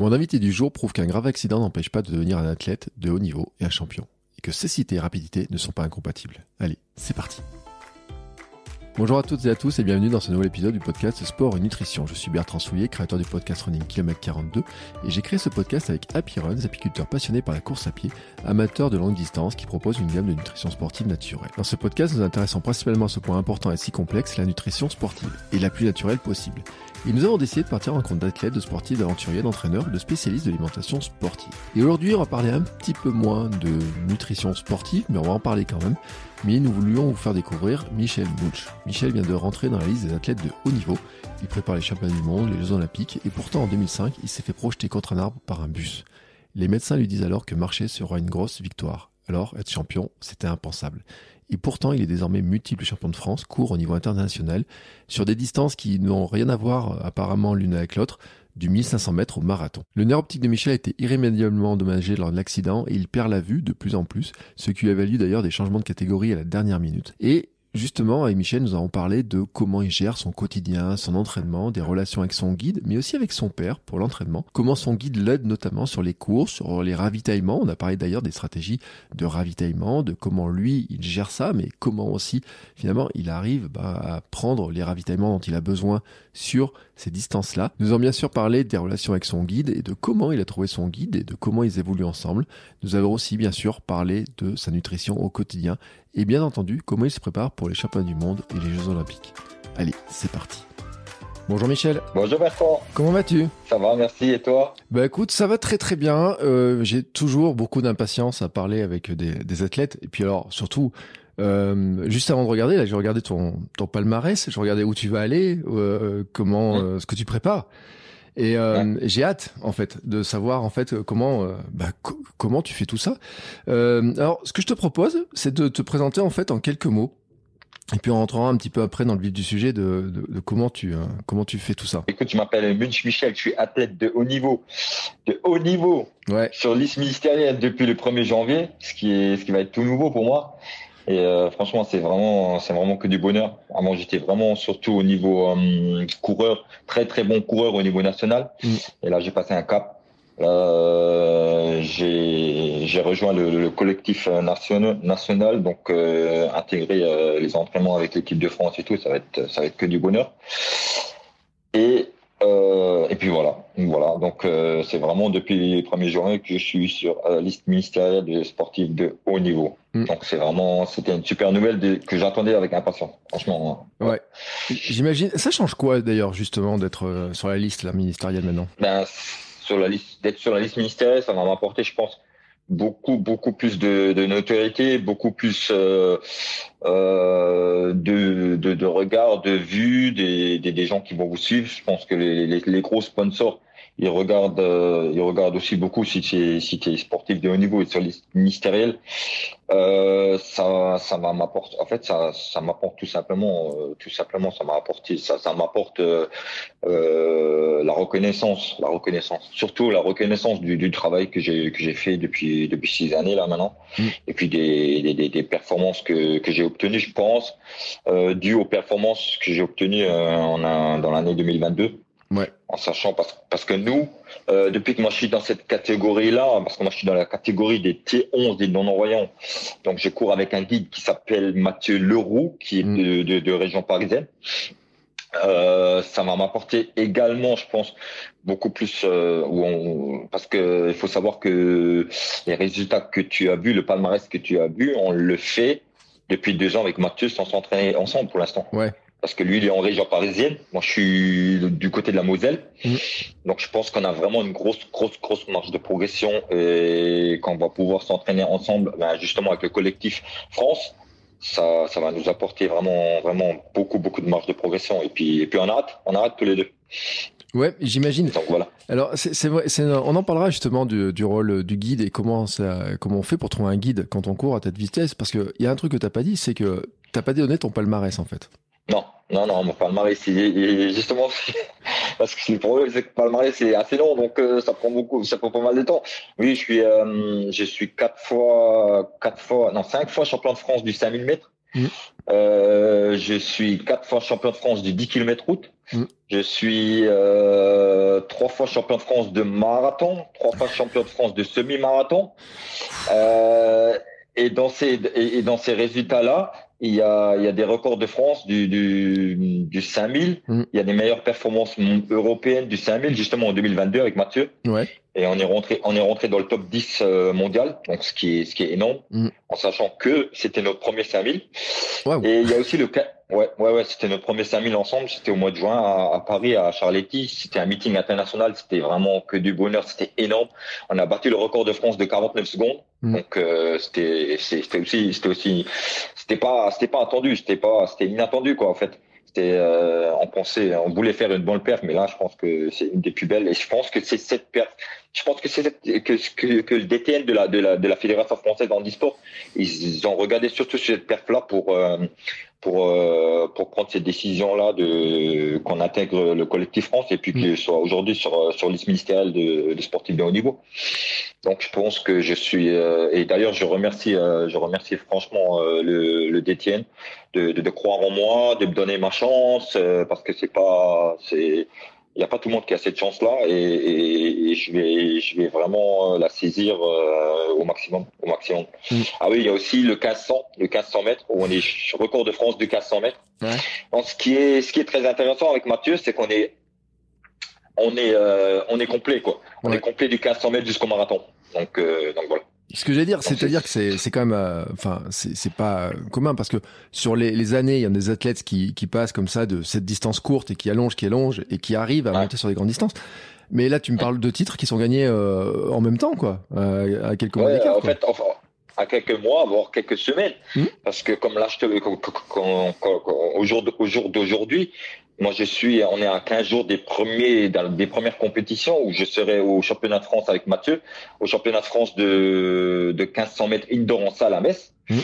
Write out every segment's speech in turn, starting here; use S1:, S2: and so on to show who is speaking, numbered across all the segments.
S1: Mon invité du jour prouve qu'un grave accident n'empêche pas de devenir un athlète de haut niveau et un champion, et que cécité et rapidité ne sont pas incompatibles. Allez, c'est parti Bonjour à toutes et à tous et bienvenue dans ce nouvel épisode du podcast Sport et Nutrition. Je suis Bertrand Soulier, créateur du podcast Running Km 42 et j'ai créé ce podcast avec Happy Runs, apiculteur passionné par la course à pied, amateur de longue distance qui propose une gamme de nutrition sportive naturelle. Dans ce podcast, nous intéressons principalement à ce point important et si complexe, la nutrition sportive, et la plus naturelle possible. Et nous avons décidé de partir en compte d'athlètes, de sportifs, d'aventuriers, d'entraîneurs, de spécialistes de l'alimentation sportive. Et aujourd'hui, on va parler un petit peu moins de nutrition sportive, mais on va en parler quand même. Mais nous voulions vous faire découvrir Michel Bouch. Michel vient de rentrer dans la liste des athlètes de haut niveau. Il prépare les championnats du monde, les Jeux Olympiques, et pourtant en 2005, il s'est fait projeter contre un arbre par un bus. Les médecins lui disent alors que marcher sera une grosse victoire. Alors, être champion, c'était impensable. Et pourtant, il est désormais multiple champion de France, court au niveau international, sur des distances qui n'ont rien à voir apparemment l'une avec l'autre, du 1500 mètres au marathon. Le nerf optique de Michel a été irrémédiablement endommagé lors de l'accident et il perd la vue de plus en plus, ce qui lui a valu d'ailleurs des changements de catégorie à la dernière minute. Et Justement, avec Michel, nous avons parlé de comment il gère son quotidien, son entraînement, des relations avec son guide, mais aussi avec son père pour l'entraînement. Comment son guide l'aide notamment sur les courses, sur les ravitaillements. On a parlé d'ailleurs des stratégies de ravitaillement, de comment lui, il gère ça, mais comment aussi, finalement, il arrive bah, à prendre les ravitaillements dont il a besoin sur ces distances-là. Nous avons bien sûr parlé des relations avec son guide et de comment il a trouvé son guide et de comment ils évoluent ensemble. Nous avons aussi bien sûr parlé de sa nutrition au quotidien et bien entendu comment il se prépare pour les championnats du monde et les Jeux olympiques. Allez, c'est parti. Bonjour Michel.
S2: Bonjour Bertrand.
S1: Comment vas-tu?
S2: Ça va, merci. Et toi?
S1: Bah écoute, ça va très très bien. Euh, J'ai toujours beaucoup d'impatience à parler avec des, des, athlètes. Et puis alors, surtout, euh, juste avant de regarder, là, j'ai regardé ton, ton palmarès. Je regardais où tu vas aller, euh, comment, mmh. ce que tu prépares. Et euh, ouais. j'ai hâte, en fait, de savoir en fait comment euh, bah, co comment tu fais tout ça. Euh, alors, ce que je te propose, c'est de te présenter en fait en quelques mots. Et puis on rentrera un petit peu après dans le vif du sujet de, de, de comment tu euh, comment tu fais tout ça.
S2: Écoute, je m'appelle Munch Michel, je suis athlète de haut niveau, de haut niveau
S1: ouais.
S2: sur liste ministérielle depuis le 1er janvier, ce qui est ce qui va être tout nouveau pour moi. Et euh, franchement, c'est vraiment, c'est vraiment que du bonheur. Vraiment, j'étais vraiment surtout au niveau euh, coureur, très très bon coureur au niveau national. Mm. Et là, j'ai passé un cap. Euh, j'ai rejoint le, le, collectif national, national donc euh, intégrer euh, les entraînements avec l'équipe de France et tout, ça va être ça va être que du bonheur. Et euh, et puis voilà, voilà. Donc euh, c'est vraiment depuis les premiers jours que je suis sur la liste ministérielle des sportifs de haut niveau. Mm. Donc c'est vraiment, c'était une super nouvelle de, que j'attendais avec impatience. Franchement.
S1: Hein. Ouais. J'imagine. Ça change quoi d'ailleurs justement d'être euh, sur la liste la ministérielle maintenant?
S2: Ben sur la liste, d'être sur la liste ministérielle, ça va m'apporter, je pense, beaucoup beaucoup plus de, de notoriété, beaucoup plus euh, euh, de, de, regard, de vue des, des, gens qui vont vous suivre. Je pense que les, les gros sponsors ils regardent, euh, ils regardent aussi beaucoup si tu es, si es sportif de haut niveau et sur les ministériels. Euh, ça, ça m'apporte. En fait, ça, ça m'apporte tout simplement, euh, tout simplement, ça m'a apporté, ça, ça m'apporte euh, la reconnaissance, la reconnaissance, surtout la reconnaissance du, du travail que j'ai que j'ai fait depuis depuis six années là maintenant, mmh. et puis des, des, des performances que que j'ai obtenues, je pense, euh, dues aux performances que j'ai obtenues en un, dans l'année 2022. En sachant parce, parce que nous, euh, depuis que moi je suis dans cette catégorie-là, parce que moi je suis dans la catégorie des T11 des non-envoyants, donc je cours avec un guide qui s'appelle Mathieu Leroux, qui est mm. de, de, de, région parisienne. Euh, ça va m'apporter également, je pense, beaucoup plus euh, où on, parce que il faut savoir que les résultats que tu as vus, le palmarès que tu as vu, on le fait depuis deux ans avec Mathieu sans s'entraîner ensemble pour l'instant.
S1: Ouais
S2: parce que lui, il est en région parisienne. Moi, je suis du côté de la Moselle. Mmh. Donc, je pense qu'on a vraiment une grosse, grosse, grosse marge de progression et qu'on va pouvoir s'entraîner ensemble, ben, justement, avec le collectif France. Ça, ça va nous apporter vraiment, vraiment beaucoup, beaucoup de marge de progression. Et puis, et puis on arrête, on arrête tous les deux.
S1: Ouais, j'imagine.
S2: Voilà.
S1: Alors, c'est vrai, on en parlera justement du, du, rôle du guide et comment ça, comment on fait pour trouver un guide quand on court à tête vitesse. Parce qu'il y a un truc que t'as pas dit, c'est que t'as pas donné ton palmarès en fait.
S2: Non, non, non, mon palmarès, c'est justement parce que le problème, c'est que palmarès c'est assez long, donc euh, ça prend beaucoup, ça prend pas mal de temps. Oui, je suis, euh, je suis quatre fois, quatre fois, non, cinq fois champion de France du 5000 mètres. Mmh. Euh, je suis quatre fois champion de France du 10 km route. Mm. Je suis trois fois champion de France de marathon, trois fois champion de France de semi-marathon. et dans ces et dans ces résultats-là, il y a, il y a des records de France du, du, du 5000. Mm. Il y a des meilleures performances européennes du 5000, justement en 2022 avec Mathieu.
S1: Ouais.
S2: Et on est rentré, on est rentré dans le top 10 euh, mondial, donc ce qui est, ce qui est énorme, mm. en sachant que c'était notre premier 5000. Et il y a aussi le cas, ouais, ouais, ouais, c'était notre premier 5000 ensemble. C'était au mois de juin à, à Paris, à Charletti. C'était un meeting international. C'était vraiment que du bonheur. C'était énorme. On a battu le record de France de 49 secondes. Mm. Donc euh, c'était, c'était aussi, c'était aussi, c'était pas, c'était pas attendu. C'était pas, c'était inattendu quoi en fait. Euh, on pensait, on voulait faire une bonne perf, mais là, je pense que c'est une des plus belles. Et je pense que c'est cette perf. Je pense que c'est que, que, que, le DTN de la, de la, de la Fédération française d'handisport, ils ont regardé surtout cette perf-là pour, euh, pour, euh, pour prendre ces décisions-là de qu'on intègre le collectif France et puis qu'il mm. soit aujourd'hui sur, sur liste ministérielle de, de sportifs de haut niveau. Donc je pense que je suis euh, et d'ailleurs je remercie euh, je remercie franchement euh, le, le DTN de, de, de, croire en moi, de me donner ma chance parce que c'est pas c'est il n'y a pas tout le monde qui a cette chance-là et, et, et, je vais je vais vraiment la saisir au maximum au maximum. Mm. Ah oui, il y a aussi le 1500 le 1500 mètres où on est record de France du 1500 mètres. Ouais. Donc ce qui est ce qui est très intéressant avec Mathieu, c'est qu'on est on est on est complet quoi. On est complet du 1500 mètres jusqu'au marathon. Donc, euh, donc voilà.
S1: Ce que j'allais dire, c'est-à-dire que c'est, c'est quand même, euh, enfin, c'est, c'est pas commun parce que sur les, les années, il y a des athlètes qui, qui passent comme ça de cette distance courte et qui allongent, qui allongent et qui arrivent à ouais. monter sur des grandes distances. Mais là, tu me parles de titres qui sont gagnés euh, en même temps, quoi, euh, à quelques mois
S2: ouais,
S1: d'écart.
S2: En fait, enfin, à quelques mois, voire quelques semaines, mmh. parce que comme là, je te, au jour, au jour d'aujourd'hui, moi, je suis, on est à 15 jours des premiers, des premières compétitions où je serai au championnat de France avec Mathieu, au championnat de France de, de 1500 mètres indoor en salle à Metz. Mmh.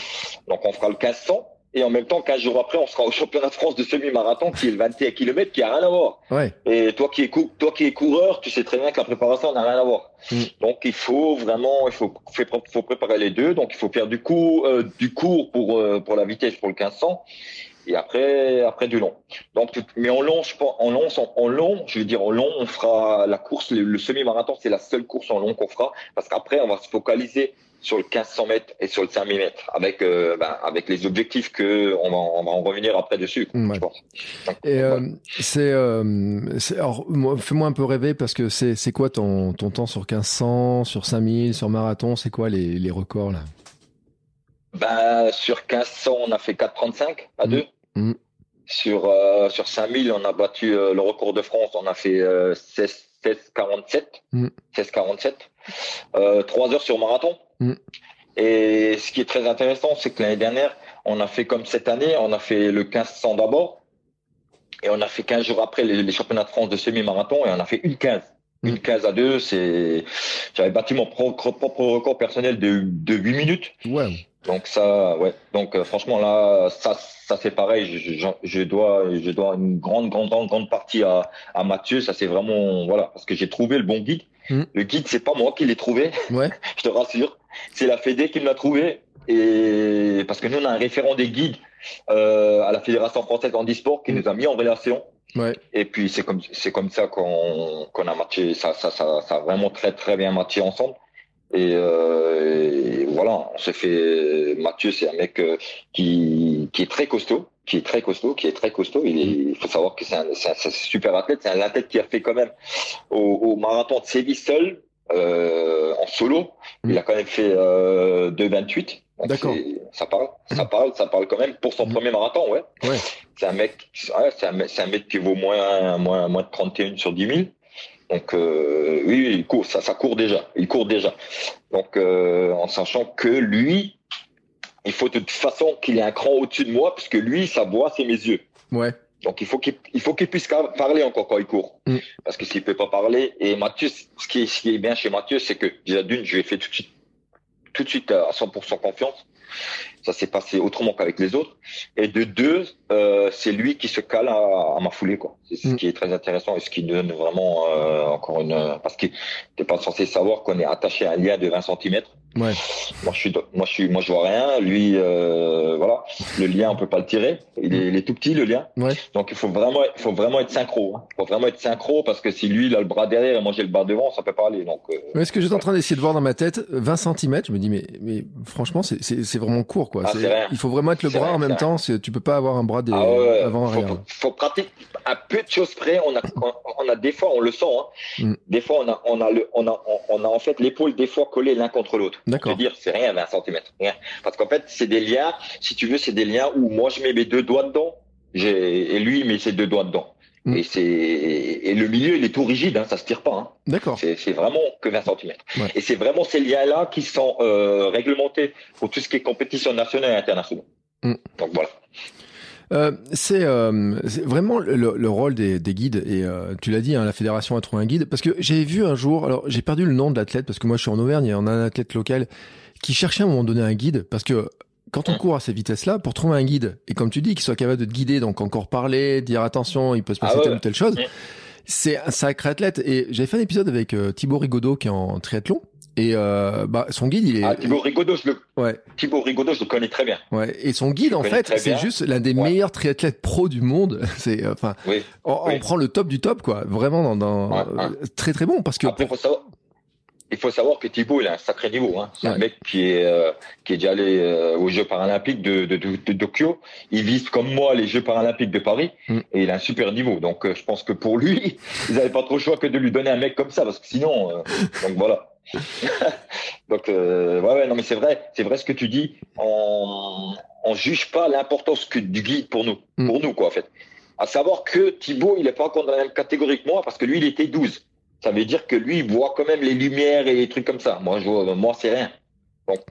S2: Donc, on fera le 1500. Et en même temps, 15 jours après, on sera au championnat de France de semi-marathon qui est le 21 km qui a rien à voir.
S1: Ouais.
S2: Et toi qui es cou toi qui es coureur, tu sais très bien que la préparation n'a rien à voir. Mmh. Donc il faut vraiment, il faut, faut préparer les deux. Donc il faut faire du coup, euh, du court pour euh, pour la vitesse pour le 1500 et après après du long. Donc mais en long, je pense, en long, en long, je veux dire en long, on fera la course, le, le semi-marathon, c'est la seule course en long qu'on fera parce qu'après on va se focaliser sur le 1500 mètres et sur le 5000 mètres avec euh, ben, avec les objectifs que on va on va en revenir après dessus
S1: ouais.
S2: je pense.
S1: Donc, et euh, ouais. c'est euh, alors fais-moi un peu rêver parce que c'est c'est quoi ton ton temps sur 1500 sur 5000 sur marathon? C'est quoi les les records là?
S2: Ben, sur 1500 on a fait 4,35 à 2 mmh. mmh. sur euh, sur 5000 on a battu euh, le record de France on a fait 16 16,47. Mmh. 16,47. Euh, 3 heures sur marathon.
S1: Mmh.
S2: Et ce qui est très intéressant, c'est que l'année dernière, on a fait comme cette année, on a fait le 1500 d'abord. Et on a fait 15 jours après les, les championnats de France de semi-marathon et on a fait une 15. Mmh. Une 15 à 2, c'est, j'avais battu mon propre, propre record personnel de, de 8 minutes.
S1: Ouais.
S2: Donc ça, ouais. Donc euh, franchement là, ça, ça c'est pareil. Je, je, je, dois, je dois une grande, grande, grande, grande partie à, à Mathieu. Ça c'est vraiment, voilà, parce que j'ai trouvé le bon guide.
S1: Mmh.
S2: Le guide, c'est pas moi qui l'ai trouvé.
S1: Ouais.
S2: je te rassure. C'est la Fédé qui l'a trouvé. Et parce que nous on a un référent des guides euh, à la Fédération française handisport qui mmh. nous a mis en relation.
S1: Ouais.
S2: Et puis c'est comme c'est comme ça qu'on qu'on a matché. Ça, ça, ça, ça a vraiment très très bien matché ensemble. Et, euh, et, voilà, on s'est fait. Mathieu, c'est un mec euh, qui, qui est très costaud, qui est très costaud, qui est très costaud. Il, est, il faut savoir que c'est un, un, un, super athlète. C'est un athlète qui a fait quand même au, au marathon de Séville seul, euh, en solo. Il a quand même fait euh, 2,28.
S1: D'accord.
S2: Ça parle, ça parle, ça parle quand même pour son mmh. premier marathon, ouais.
S1: ouais.
S2: C'est un mec, ouais, c'est un, un, mec qui vaut moins, moins, moins de 31 sur 10 000. Donc euh, oui, il court, ça, ça court déjà, il court déjà. Donc euh, en sachant que lui, il faut de toute façon qu'il ait un cran au-dessus de moi, puisque lui, sa voix, c'est mes yeux.
S1: Ouais.
S2: Donc il faut qu'il il faut qu'il puisse parler encore quand il court,
S1: mm.
S2: parce que s'il peut pas parler. Et Mathieu, ce qui est, ce qui est bien chez Mathieu, c'est que déjà d'une, je lui ai fait tout de suite, tout de suite à 100% confiance. Ça s'est passé autrement qu'avec les autres. Et de deux, euh, c'est lui qui se cale à, ma foulée, quoi. C'est ce mm. qui est très intéressant et ce qui donne vraiment euh, encore une, parce que t'es pas censé savoir qu'on est attaché à un lien de 20 cm. Ouais. Moi, je suis, moi, je suis, moi, je vois rien. Lui, euh, voilà, le lien, on peut pas le tirer. Il est, il est tout petit, le lien. Ouais. Donc, il faut vraiment, il faut vraiment être synchro. Hein. Il faut vraiment être synchro parce que si lui, il a le bras derrière et moi, j'ai le bras devant, ça peut pas aller. Donc.
S1: Euh, est-ce que j'étais en train d'essayer de voir dans ma tête 20 cm Je me dis, mais, mais franchement, c'est, c'est, vraiment court, quoi. Ah, il faut vraiment être le bras en même temps. Tu peux pas avoir un bras des, ah, avant.
S2: Faut, faut pratiquer à peu de choses près. On a, on a des fois, on le sent. Hein. Mm. Des fois, on a, on a le, on a, on a en fait l'épaule des fois collée l'un contre l'autre. D'accord. dire, c'est rien 20 cm, rien. Parce qu'en fait, c'est des liens, si tu veux, c'est des liens où moi je mets mes deux doigts dedans, et lui il met ses deux doigts dedans. Mm. Et c'est et le milieu il est tout rigide, hein, ça se tire pas. Hein.
S1: D'accord.
S2: C'est vraiment que 20 cm. Et c'est vraiment ces liens-là qui sont euh, réglementés pour tout ce qui est compétition nationale et internationale. Mm. Donc voilà.
S1: Euh, c'est euh, vraiment le, le, rôle des, des guides et euh, tu l'as dit, hein, la fédération a trouvé un guide. Parce que j'ai vu un jour, alors j'ai perdu le nom de l'athlète parce que moi je suis en Auvergne et on a un athlète local qui cherchait à un moment donné un guide parce que quand on court à ces vitesses-là, pour trouver un guide et comme tu dis, qu'il soit capable de te guider, donc encore parler, dire attention, il peut se passer ah telle ou telle chose. C'est un sacré athlète. Et j'avais fait un épisode avec Thibaut Rigaudot qui est en triathlon et euh, bah, son guide, il est.
S2: Ah, Thibaut Rigaudot, je le. Ouais. Thibaut Rigaudot, je le connais très bien.
S1: Ouais. Et son guide, en fait, c'est juste l'un des meilleurs triathlètes pro du monde. C'est, euh, enfin, oui. on, prend le top du top, quoi. Vraiment dans, dans euh, très très bon parce que.
S2: Après, faut savoir. Il faut savoir que Thibaut, il a un sacré niveau. Hein. C'est un mec qui est euh, qui est déjà allé aux Jeux paralympiques de, de, de, de, Tokyo. Il vise comme moi les Jeux paralympiques de Paris mm. et il a un super niveau. Donc, je pense que pour lui, ils n'avaient pas trop le choix que de lui donner un mec comme ça parce que sinon, donc voilà. Donc, euh, ouais, ouais, non, mais c'est vrai, c'est vrai ce que tu dis. On, on juge pas l'importance que du guide pour nous, mm. pour nous, quoi, en fait. À savoir que Thibaut, il est pas encore dans la même catégorie que moi parce que lui, il était 12. Ça veut dire que lui, il voit quand même les lumières et les trucs comme ça. Moi, je vois, moi, c'est rien. Donc,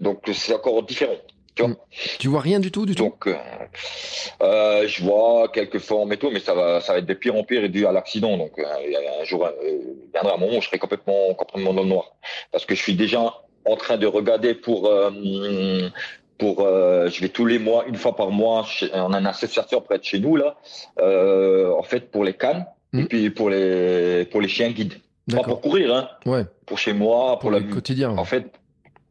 S2: donc c'est encore différent. Tu vois, mm.
S1: tu vois rien du tout, du tout?
S2: Donc, euh, euh, je vois quelques formes et tout, mais ça va, ça va être de pire en pire et dû à l'accident. Donc, euh, il y a un jour, euh, il viendra un moment où je serai complètement, complètement dans le noir, parce que je suis déjà en train de regarder pour, euh, pour, je vais tous les mois, une fois par mois, on a une association près de chez nous là, en fait pour les cannes mm. et puis pour les, pour les chiens guides. Pas pour courir, hein.
S1: Ouais.
S2: Pour chez moi, pour,
S1: pour le quotidien.
S2: En fait,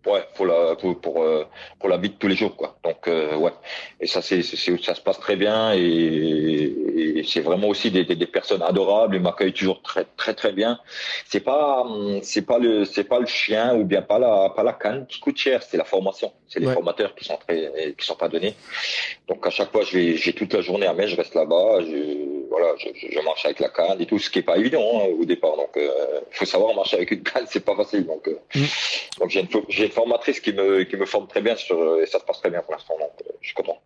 S2: ouais pour la pour pour, euh, pour la vie de tous les jours quoi. Donc euh, ouais. Et ça c'est ça se passe très bien et, et c'est vraiment aussi des, des, des, personnes adorables ils m'accueillent toujours très très très bien. C'est pas c'est pas le c'est pas le chien ou bien pas la pas la canne qui coûte cher c'est la formation. C'est les formateurs qui sont très qui sont pas donnés. Donc à chaque fois je vais j'ai toute la journée à Metz je reste là-bas je voilà je, je, marche avec la canne et tout ce qui est pas évident hein, au départ. Donc il euh, faut savoir marcher avec une canne c'est pas facile. Donc mm. donc j'ai une j'ai formatrice qui me, qui me forme très bien sur, et ça se passe très bien pour l'instant, donc euh, je suis content.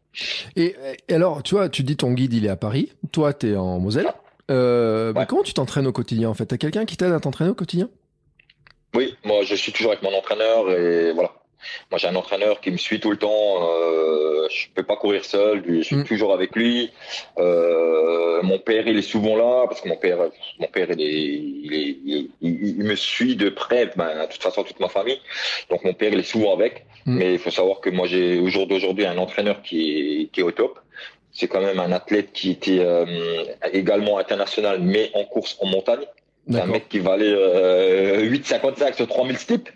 S1: Et, alors, tu vois, tu dis ton guide, il est à Paris, toi, tu es en Moselle. Euh, comment tu t'entraînes au quotidien en fait? T'as quelqu'un qui t'aide à t'entraîner au quotidien?
S2: Oui, moi je suis toujours avec mon entraîneur et voilà. Moi, j'ai un entraîneur qui me suit tout le temps. Euh, je peux pas courir seul. Je suis mm. toujours avec lui. Euh, mon père, il est souvent là parce que mon père, mon père, il, est, il, est, il, me suit de près. Ben, de toute façon, toute ma famille. Donc, mon père, il est souvent avec. Mm. Mais il faut savoir que moi, j'ai au jour d'aujourd'hui un entraîneur qui est, qui est au top. C'est quand même un athlète qui était euh, également international, mais en course en montagne. C'est un mec qui valait euh, 8,55 sur 3000 steps.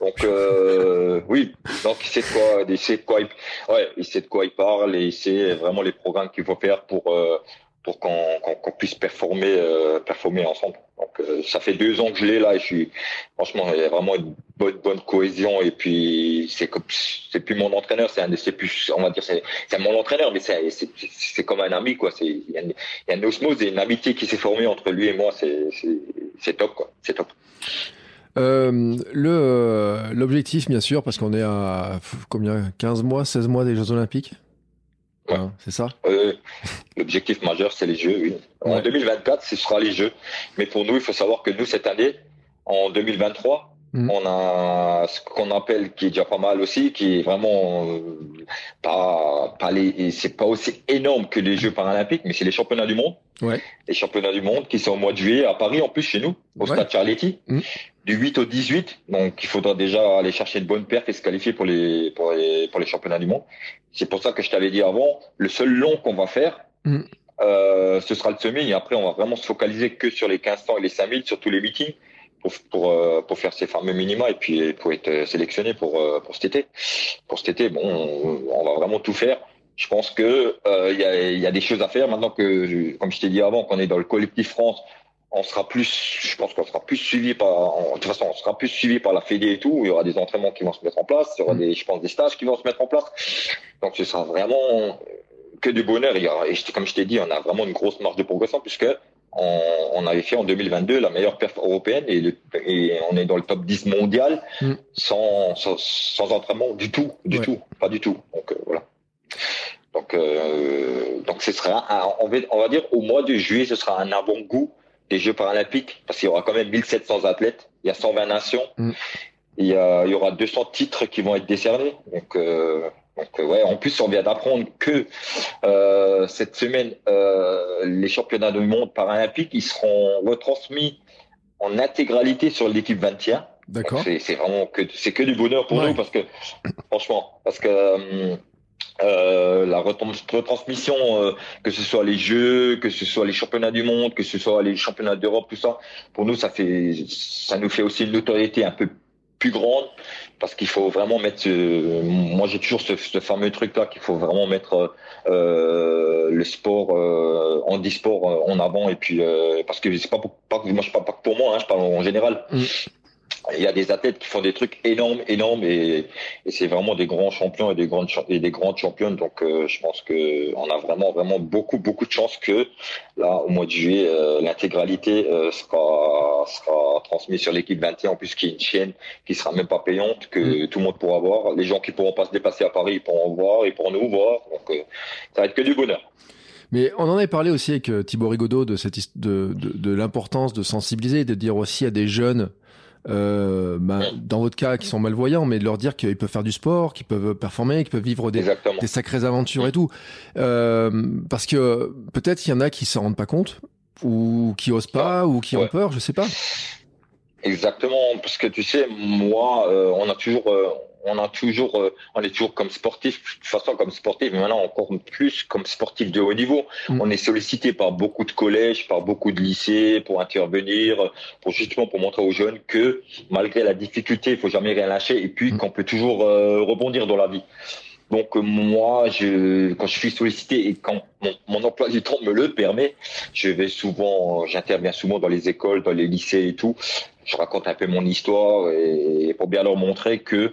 S2: Donc euh, oui, donc il sait de quoi, il sait de quoi, il, ouais, il sait de quoi il parle et il sait vraiment les programmes qu'il faut faire pour euh, pour qu'on puisse performer euh, performer ensemble. Donc euh, ça fait deux ans que je l'ai là et je suis franchement il y a vraiment une bonne cohésion et puis c'est plus mon entraîneur, c'est un c'est plus on va dire c'est mon entraîneur mais c'est c'est comme un ami quoi. C'est il y a une, osmose et une amitié qui s'est formée entre lui et moi. C'est top quoi. C'est top.
S1: Euh, le l'objectif, bien sûr, parce qu'on est à combien? 15 mois, 16 mois des Jeux Olympiques?
S2: Ouais.
S1: Hein, c'est ça?
S2: Euh, L'objectif majeur, c'est les Jeux, oui. En 2024, ce sera les Jeux. Mais pour nous, il faut savoir que nous, cette année, en 2023, Mhm. On a ce qu'on appelle, qui est déjà pas mal aussi, qui est vraiment euh, pas, pas les, c'est pas aussi énorme que les Jeux paralympiques, mais c'est les championnats du monde.
S1: Ouais.
S2: Les championnats du monde qui sont au mois de juillet à Paris, en plus chez nous, au stade Charletti. Mhm. Du 8 au 18. Donc, il faudra déjà aller chercher une bonne perf et se qualifier pour les, pour les, pour les championnats du monde. C'est pour ça que je t'avais dit avant, le seul long qu'on va faire, mm. euh, ce sera le semi. Et après, on va vraiment se focaliser que sur les 1500 et les 5000, sur tous les meetings, pour, pour, euh, pour faire ces fameux minima et puis pour être sélectionné pour, euh, pour cet été. Pour cet été, bon, on, va vraiment tout faire. Je pense que il y, a, y a des choses à faire maintenant que, comme je t'ai dit avant, qu'on est dans le collectif France, on sera plus, je pense qu'on sera plus suivi par, de toute façon, on sera plus suivi par la Fédé et tout. Il y aura des entraînements qui vont se mettre en place. Il y aura mm. des, je pense, des stages qui vont se mettre en place. Donc, ce sera vraiment que du bonheur. Il y aura, et comme je t'ai dit, on a vraiment une grosse marge de progression puisque on, avait fait en 2022 la meilleure perf européenne et, et, on est dans le top 10 mondial mm. sans, sans, entraînement du tout, du tout, pas du tout. Donc, euh, voilà. Donc, euh, donc ce sera, on, va, on va dire, au mois de juillet, ce sera un avant-goût des Jeux paralympiques, parce qu'il y aura quand même 1700 athlètes, il y a 120 nations, mm. il, y a, il, y aura 200 titres qui vont être décernés. Donc, euh, donc euh, ouais, en plus, on vient d'apprendre que euh, cette semaine, euh, les championnats du monde paralympiques, ils seront retransmis en intégralité sur l'équipe 21.
S1: D'accord.
S2: C'est vraiment que c'est que du bonheur pour nous parce que franchement, parce que euh, euh, la retransmission, euh, que ce soit les Jeux, que ce soit les championnats du monde, que ce soit les championnats d'Europe, tout ça, pour nous, ça fait, ça nous fait aussi une notoriété un peu plus grande parce qu'il faut vraiment mettre. moi, j'ai toujours ce, fameux truc là qu'il faut vraiment mettre euh, le sport en e-sport en avant et puis parce que c'est pas, pas moi je parle pas que pour moi, hein, je parle en général. Mm il y a des athlètes qui font des trucs énormes, énormes, et, et c'est vraiment des grands champions et des grandes et des grandes championnes. Donc, euh, je pense que on a vraiment, vraiment beaucoup, beaucoup de chance que là, au mois de juillet, euh, l'intégralité euh, sera sera transmise sur l'équipe 21, en plus qui est une chaîne qui sera même pas payante, que mm. tout le monde pourra voir. Les gens qui pourront pas se dépasser à Paris, ils pourront voir, ils pourront nous voir. Donc, ça va être que du bonheur.
S1: Mais on en avait parlé aussi avec Thibaut Rigaudot de cette de, de, de l'importance de sensibiliser, de dire aussi à des jeunes euh, bah, dans votre cas, qui sont malvoyants, mais de leur dire qu'ils peuvent faire du sport, qu'ils peuvent performer, qu'ils peuvent vivre des, des sacrées aventures et tout. Euh, parce que peut-être il y en a qui s'en rendent pas compte, ou qui osent pas, ou qui ont peur, je sais pas.
S2: Exactement, parce que tu sais, moi, euh, on a toujours, euh, on a toujours, euh, on est toujours comme sportif, de toute façon comme sportif, mais maintenant encore plus comme sportif de haut niveau. Mm. On est sollicité par beaucoup de collèges, par beaucoup de lycées pour intervenir, pour justement pour montrer aux jeunes que malgré la difficulté, il faut jamais rien lâcher et puis mm. qu'on peut toujours euh, rebondir dans la vie. Donc euh, moi, je, quand je suis sollicité et quand mon, emploi du temps me le permet, je vais souvent, j'interviens souvent dans les écoles, dans les lycées et tout. Je raconte un peu mon histoire et pour bien leur montrer que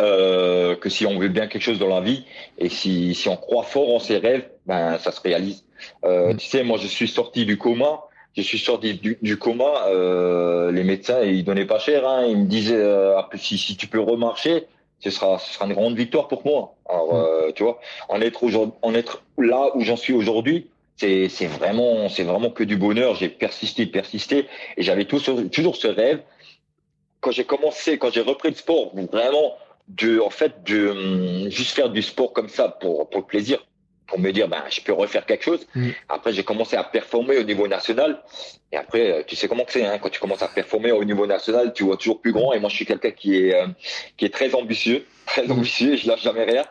S2: euh, que si on veut bien quelque chose dans la vie et si, si on croit fort en ses rêves, ben ça se réalise. Euh, mm. Tu sais, moi je suis sorti du coma. Je suis sorti du, du coma. Euh, les médecins ils donnaient pas cher. Hein, ils me disaient euh, si, si tu peux remarcher, ce sera ce sera une grande victoire pour moi. Alors mm. euh, tu vois, en être aujourd'hui, en être là où j'en suis aujourd'hui, c'est c'est vraiment c'est vraiment que du bonheur. J'ai persisté, persisté et j'avais toujours ce rêve. Quand j'ai commencé, quand j'ai repris le sport, vraiment de, en fait, de hum, juste faire du sport comme ça pour, pour le plaisir, pour me dire, ben, je peux refaire quelque chose. Mm. Après, j'ai commencé à performer au niveau national. Et après, euh, tu sais comment c'est, hein, quand tu commences à performer au niveau national, tu vois toujours plus grand. Et moi, je suis quelqu'un qui est, euh, qui est très ambitieux, très mm. ambitieux. Je lâche jamais rien.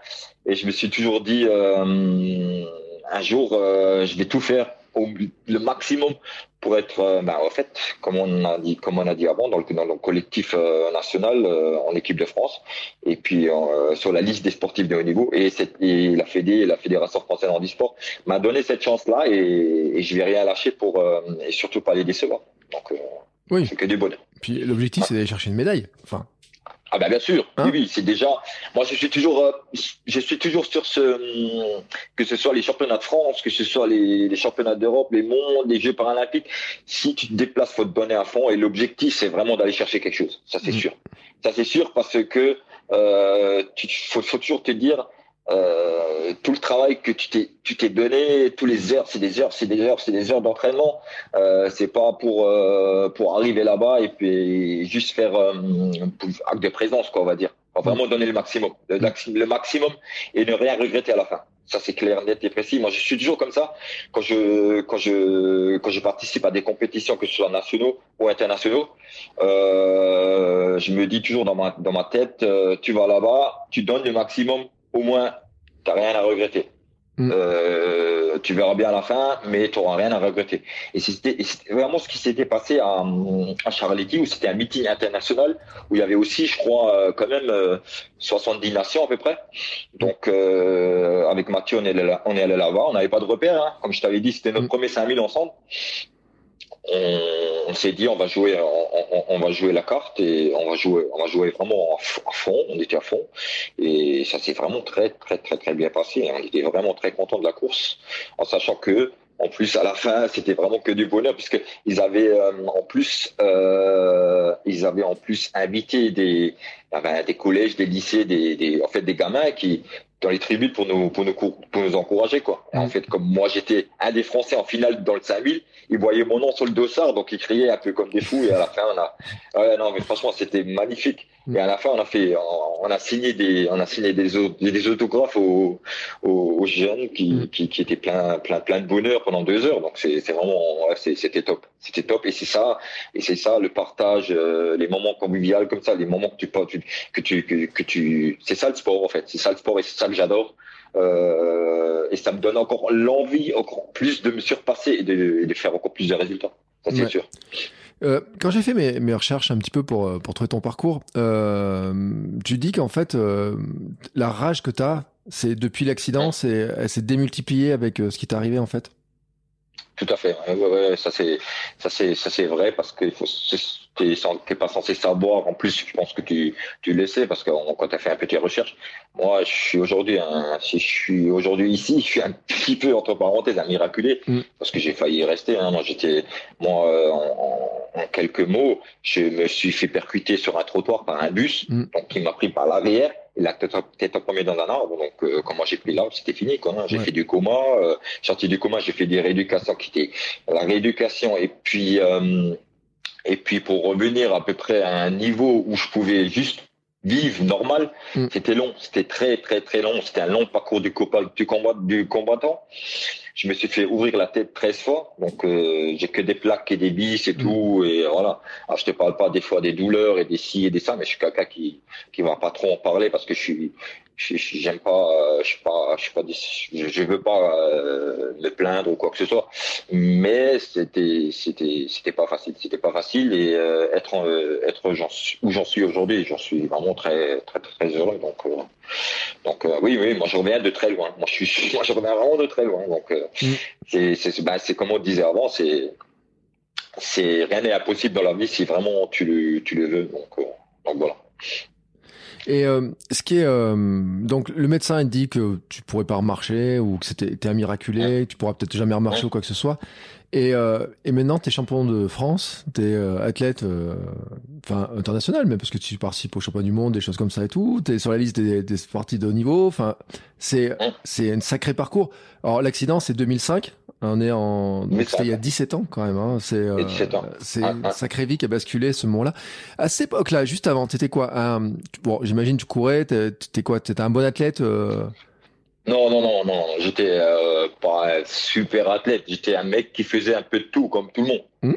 S2: Et je me suis toujours dit, euh, un jour, je vais tout faire au, le maximum pour être, euh, bah, en fait, comme on a dit, comme on a dit avant, dans le, dans le collectif euh, national euh, en équipe de France, et puis sur la liste des sportifs de haut niveau, et, cette, et la Fédé, la Fédération française en sport m'a donné cette chance-là, et, et je vais rien lâcher pour, et surtout pas les décevoir. Donc, oui. c'est que du bonheur.
S1: Puis l'objectif, c'est d'aller chercher une médaille. Enfin,
S2: ah ben bien sûr, hein oui, c'est déjà. Moi, je suis toujours, euh, je suis toujours sur ce, que ce soit les championnats de France, que ce soit les, les championnats d'Europe, les mondes, les Jeux paralympiques. Si tu te déplaces, faut te donner à fond. Et l'objectif, c'est vraiment d'aller chercher quelque chose. Ça, c'est mmh. sûr. Ça, c'est sûr parce que euh, tu faut, faut toujours te dire, euh, tout le travail que tu t'es tu t'es donné, tous les heures, c'est des heures, c'est des heures, c'est des heures d'entraînement. Euh, c'est pas pour euh, pour arriver là-bas et puis juste faire euh, acte de présence quoi, on va dire. vraiment donner le maximum, le, le maximum et ne rien regretter à la fin. Ça, c'est clair, net et précis. Moi, je suis toujours comme ça. Quand je, quand je, quand je participe à des compétitions, que ce soit nationaux ou internationaux, euh, je me dis toujours dans ma, dans ma tête, euh, tu vas là-bas, tu donnes le maximum, au moins, t'as rien à regretter. Mm. Euh, tu verras bien à la fin, mais tu n'auras rien à regretter. Et c'était vraiment ce qui s'était passé à, à Charletti, où c'était un meeting international, où il y avait aussi, je crois, euh, quand même 70 euh, nations à peu près. Donc, euh, avec Mathieu, on est allé, on est allé là-bas. On n'avait pas de repère. Hein. Comme je t'avais dit, c'était notre mm. premier 5000 ensemble on, s'est dit on va jouer on, va jouer la carte et on va jouer on va jouer vraiment à fond on était à fond. Et ça s'est vraiment très très très très bien passé on était vraiment très content de la course en sachant que en plus à la fin c'était vraiment que du bonheur puisque ils avaient euh, en plus euh, ils avaient en plus invité des des collèges des lycées des, des en fait des gamins qui dans les tribunes pour nous pour nous pour nous encourager quoi. en fait comme moi j'étais un des Français en finale dans le 5000, ils voyaient mon nom sur le dossard donc ils criaient un peu comme des fous et à la fin on a ouais, non mais franchement c'était magnifique. Et à la fin on a fait on a signé des on a signé des des autographes aux, aux, jeunes qui, mm. qui, qui étaient plein plein plein de bonheur pendant deux heures. Donc c'est c'est vraiment c'était top. C'était top. Et c'est ça et c'est ça le partage euh, les moments conviviaux comme ça les moments que tu que tu que, que tu c'est ça le sport en fait. C'est ça le sport et c'est ça que j'adore. Euh, et ça me donne encore l'envie encore plus de me surpasser et de, de faire encore plus de résultats. Ça c'est sûr.
S1: Euh, quand j'ai fait mes, mes, recherches un petit peu pour, pour trouver ton parcours, euh, tu dis qu'en fait, euh, la rage que tu as, c'est depuis l'accident, c'est, elle s'est démultipliée avec euh, ce qui t'est arrivé en fait
S2: tout à fait. Ouais, ouais, ça c'est ça c'est ça c'est vrai parce que t'es pas censé savoir. En plus, je pense que tu tu le sais parce que quand tu as fait un petit recherche, moi je suis aujourd'hui si je suis aujourd'hui ici, je suis un petit peu entre parenthèses un miraculé mm. parce que j'ai failli rester. Hein. Moi j'étais moi euh, en, en, quelques mots, je me suis fait percuter sur un trottoir par un bus mm. donc qui m'a pris par l'arrière il a peut-être premier dans un arbre. Donc, euh, comment j'ai pris l'arbre, c'était fini. Quoi, hein. J'ai fait du coma. Euh, sorti du coma, j'ai fait des rééducations qui étaient la rééducation. Et puis, euh, et puis pour revenir à peu près à un niveau où je pouvais juste vivre normal, mm. c'était long. C'était très, très, très long. C'était un long parcours du, du, combat, du combattant je me suis fait ouvrir la tête 13 fois, donc euh, j'ai que des plaques et des bis et mm. tout, et voilà. Alors, je te parle pas des fois des douleurs et des ci et des ça, mais je suis quelqu'un qui qui va pas trop en parler parce que je suis j'aime pas, euh, je suis pas, je suis pas, je, veux pas euh, me plaindre ou quoi que ce soit. Mais c'était, c'était, c'était pas facile, c'était pas facile et euh, être, être où j'en suis aujourd'hui, j'en suis vraiment très, très, très heureux. Donc, donc oui, oui, moi je reviens de très loin. Moi je suis, moi je reviens vraiment de très loin. Donc mm. c'est, c'est, ben, c'est comme on disait avant, c'est, c'est rien n'est impossible dans la vie si vraiment tu le, tu le veux. Donc, donc voilà.
S1: Et euh, ce qui est euh, donc le médecin il dit que tu pourrais pas remarcher ou que c'était t'es un miraculé, que tu pourras peut-être jamais remarcher ou quoi que ce soit. Et, euh, et maintenant t'es champion de France, t'es euh, athlète, euh, enfin international, mais parce que tu participes au championnat du monde, des choses comme ça et tout. T'es sur la liste des, des sportifs de haut niveau. Enfin c'est c'est un sacré parcours. Alors l'accident c'est 2005. On est en. C'était il y a 17 ans quand même. Hein. C'est euh, c'est ah, une ah. sacrée vie qui a basculé ce moment-là. À cette époque-là, juste avant, t'étais quoi un... Bon, j'imagine tu courais. T'étais quoi T'étais un bon athlète euh...
S2: Non, non, non, non. J'étais euh, pas un super athlète. J'étais un mec qui faisait un peu de tout, comme tout le monde. Hmm.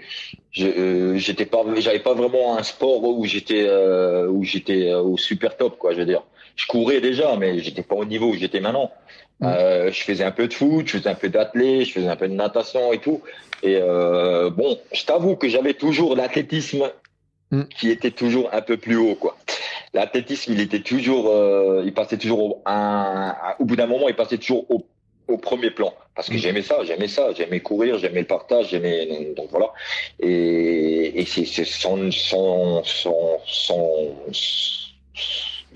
S2: Euh, j'étais pas, j'avais pas vraiment un sport où j'étais euh, où j'étais au super top, quoi. Je veux dire, je courais déjà, mais j'étais pas au niveau où j'étais maintenant. Euh, je faisais un peu de foot, je faisais un peu d'athlé, je faisais un peu de natation et tout. Et euh, bon, je t'avoue que j'avais toujours l'athlétisme mm. qui était toujours un peu plus haut, quoi. L'athlétisme, il était toujours, euh, il passait toujours au, un, au bout d'un moment, il passait toujours au, au premier plan parce que mm. j'aimais ça, j'aimais ça, j'aimais courir, j'aimais le partage, j'aimais donc voilà. Et, et c'est sans, sans, sans,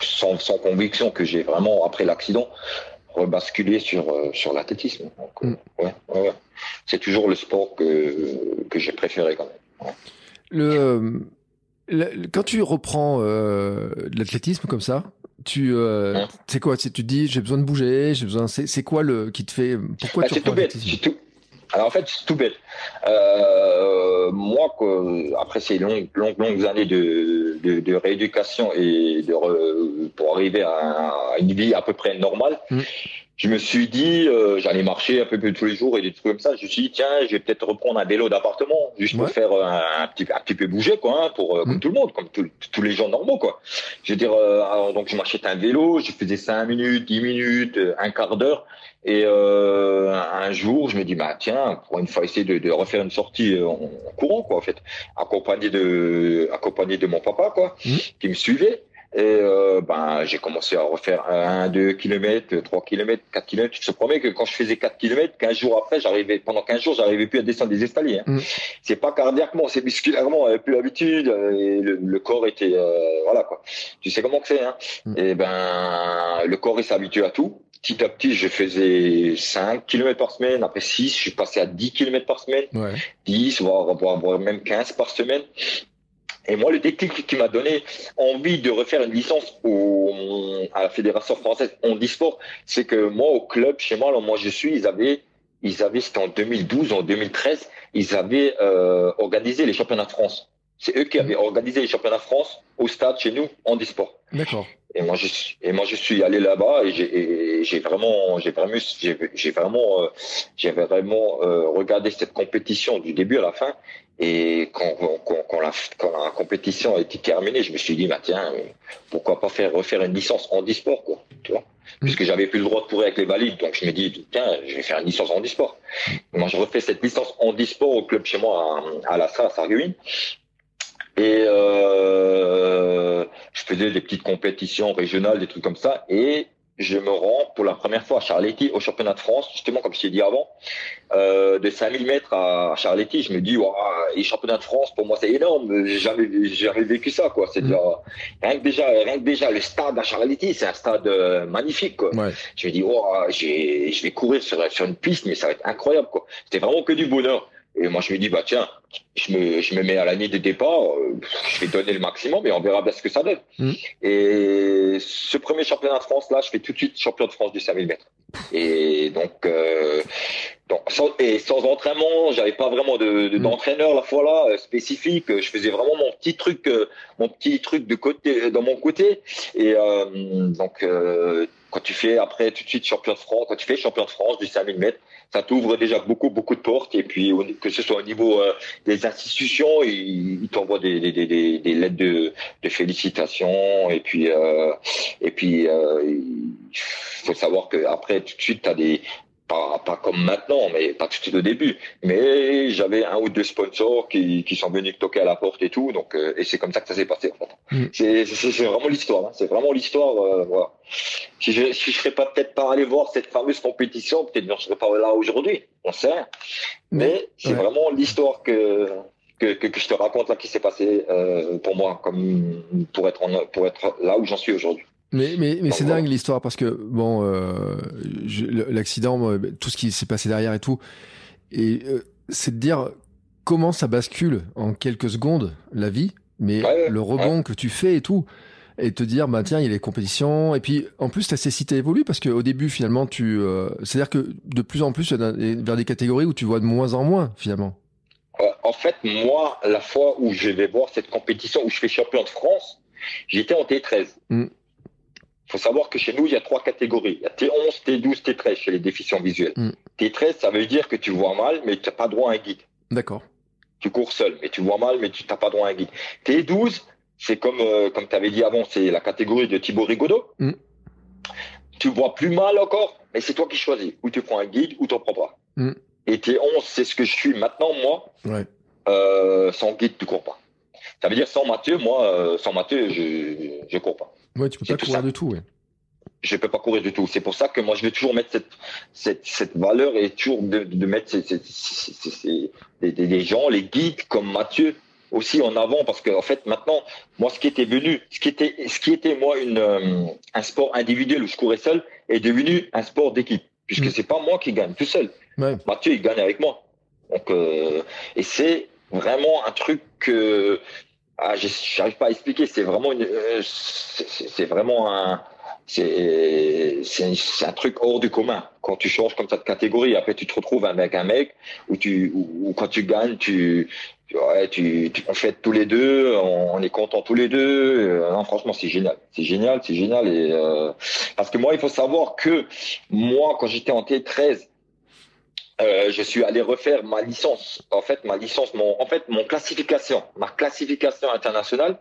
S2: sans, sans conviction que j'ai vraiment après l'accident rebasculer sur, euh, sur l'athlétisme. Euh, mm. ouais, ouais, C'est toujours le sport que, que j'ai préféré quand même.
S1: Le, quand tu reprends euh, l'athlétisme comme ça, tu euh, c'est quoi? Tu te dis j'ai besoin de bouger, j'ai besoin. C'est quoi le qui te fait Pourquoi bah, tu reprends l'athlétisme?
S2: alors en fait, c'est tout bête. Euh, moi, après ces longues, longues, longues années de, de, de rééducation et de, re, pour arriver à, une vie à peu près normale. Mm. Je me suis dit, euh, j'allais marcher un peu plus tous les jours et des trucs comme ça. Je me suis dit, tiens, je vais peut-être reprendre un vélo d'appartement, juste pour faire un, petit, un petit peu bouger, quoi, hein, pour mm. comme tout le monde, comme tous les gens normaux, quoi. Je veux dire, alors donc je marchais un vélo, je faisais 5 minutes, 10 minutes, un quart d'heure. Et euh, un jour, je me dis, bah tiens, pour une fois essayer de, de refaire une sortie euh, en, courant, quoi, en fait, accompagné de, accompagné de mon papa, quoi, mmh. qui me suivait. Et euh, ben, j'ai commencé à refaire 1, 2 km, 3 km, 4 km. Je te promets que quand je faisais 4 km, 15 jours après, j'arrivais, pendant 15 jours, j'arrivais plus à descendre des escaliers. Hein. Mmh. C'est pas cardiaquement, c'est musculairement, j'avais plus l'habitude, et le, le, corps était, euh, voilà quoi. Tu sais comment c'est, hein. Mmh. Et ben, le corps il s'habitue à tout petit à petit, je faisais 5 km par semaine. Après 6, je suis passé à 10 km par semaine. Ouais. 10, voire, voire, même 15 par semaine. Et moi, le déclic qui m'a donné envie de refaire une licence au, à la Fédération française en e-sport, c'est que moi, au club, chez moi, là moi je suis, ils avaient, ils avaient, c'était en 2012, en 2013, ils avaient euh, organisé les championnats de France. C'est eux qui avaient organisé les championnats de France au stade chez nous en e-sport.
S1: D'accord.
S2: Et moi, je suis, et moi, je suis allé là-bas et j'ai vraiment, j'ai vraiment, j'ai vraiment, euh, j'ai vraiment euh, regardé cette compétition du début à la fin. Et quand, quand, quand, la, quand la compétition a été terminée, je me suis dit, bah, tiens, pourquoi pas faire refaire une licence en e-sport, quoi, tu vois mm. Puisque j'avais plus le droit de courir avec les valides, donc je me dis, tiens, je vais faire une licence en e-sport. Moi, je refais cette licence en e-sport au club chez moi à, à la à Sarguin. Et euh, je faisais des petites compétitions régionales, des trucs comme ça. Et je me rends pour la première fois à Charletti au championnat de France, justement comme je t'ai dit avant, euh, de 5000 mètres à Charletti. Je me dis, wow, les championnats de France, pour moi, c'est énorme. J'ai jamais, jamais vécu ça, quoi. C'est mmh. rien que déjà, rien que déjà, le stade à Charletti, c'est un stade euh, magnifique, quoi. Ouais. Je me dis, wow, je vais courir sur, sur une piste, mais ça va être incroyable, quoi. C'était vraiment que du bonheur. Et moi, je me dis, bah tiens, je me, je me mets à l'année de départ, euh, je vais donner le maximum et on verra bien ce que ça donne. Mm. Et ce premier championnat de France, là, je fais tout de suite champion de France du 5000 mètres. Et donc, euh, donc sans, et sans entraînement, j'avais pas vraiment de, de mm. d'entraîneur la fois là euh, spécifique. Je faisais vraiment mon petit truc, euh, mon petit truc de côté, dans mon côté. Et donc, quand tu fais après tout de suite champion de France, quand tu fais champion de France du 5000 mètres, ça t'ouvre déjà beaucoup beaucoup de portes et puis que ce soit au niveau euh, des institutions ils, t'envoient des, des, des, des, lettres de, de félicitations et puis euh, et puis euh, il faut savoir que après tout de suite tu as des pas, comme maintenant, mais pas tout de suite au début. Mais j'avais un ou deux sponsors qui, qui sont venus toquer à la porte et tout, donc euh, et c'est comme ça que ça s'est passé. En fait. Mm. C'est vraiment l'histoire. Hein. C'est vraiment l'histoire. Euh, voilà. Si je si je serais pas peut-être pas allé voir cette fameuse compétition, peut-être que je serais pas là aujourd'hui. On sait. Mais c'est vraiment l'histoire que que, que, je te raconte là qui s'est passé euh, pour moi, comme pour être en, pour être là où j'en suis aujourd'hui.
S1: Mais, mais, mais c'est dingue l'histoire parce que, bon, euh, l'accident, tout ce qui s'est passé derrière et tout, et euh, c'est de dire comment ça bascule en quelques secondes la vie, mais le rebond que tu fais et tout, et te dire, bah tiens, il y a les compétitions, et puis en plus ta cécité évolue parce qu'au début, finalement, tu. Euh, C'est-à-dire que de plus en plus, vers des catégories où tu vois de moins en moins, finalement.
S2: en fait, moi, la fois où je vais voir cette compétition où je fais champion de France, j'étais en T13 faut savoir que chez nous, il y a trois catégories. Il y a T11, T12, T13 chez les déficients visuels. Mm. T13, ça veut dire que tu vois mal, mais tu n'as pas droit à un guide.
S1: D'accord.
S2: Tu cours seul, mais tu vois mal, mais tu n'as pas droit à un guide. T12, c'est comme, euh, comme tu avais dit avant, c'est la catégorie de Thibaut Rigaudot. Mm. Tu vois plus mal encore, mais c'est toi qui choisis. Ou tu prends un guide, ou tu n'en prends pas. Mm. Et T11, c'est ce que je suis maintenant, moi.
S1: Ouais.
S2: Euh, sans guide, tu cours pas. Ça veut dire sans Mathieu, moi, euh, sans Mathieu, je ne cours pas.
S1: Ouais, tu peux pas courir du tout, ouais.
S2: Je peux pas courir du tout. C'est pour ça que moi, je vais toujours mettre cette, cette, cette valeur et toujours de, de mettre ces, ces, ces, des, gens, les guides comme Mathieu aussi en avant parce qu'en en fait maintenant moi ce qui était venu ce qui était ce qui était moi une euh, un sport individuel où je courais seul est devenu un sport d'équipe puisque mm. c'est pas moi qui gagne tout seul ouais. Mathieu il gagne avec moi donc euh, et c'est vraiment un truc que ah, j'arrive pas à expliquer. C'est vraiment une, euh, c'est vraiment un, c'est c'est un truc hors du commun. Quand tu changes comme ça de catégorie, après tu te retrouves avec un mec où tu ou quand tu gagnes, tu ouais, tu, tu on fait tous les deux, on, est content tous les deux. Euh, non, franchement, c'est génial, c'est génial, c'est génial. Et euh, parce que moi, il faut savoir que moi, quand j'étais en T13, euh, je suis allé refaire ma licence. En fait, ma licence, mon, en fait, mon classification, ma classification internationale.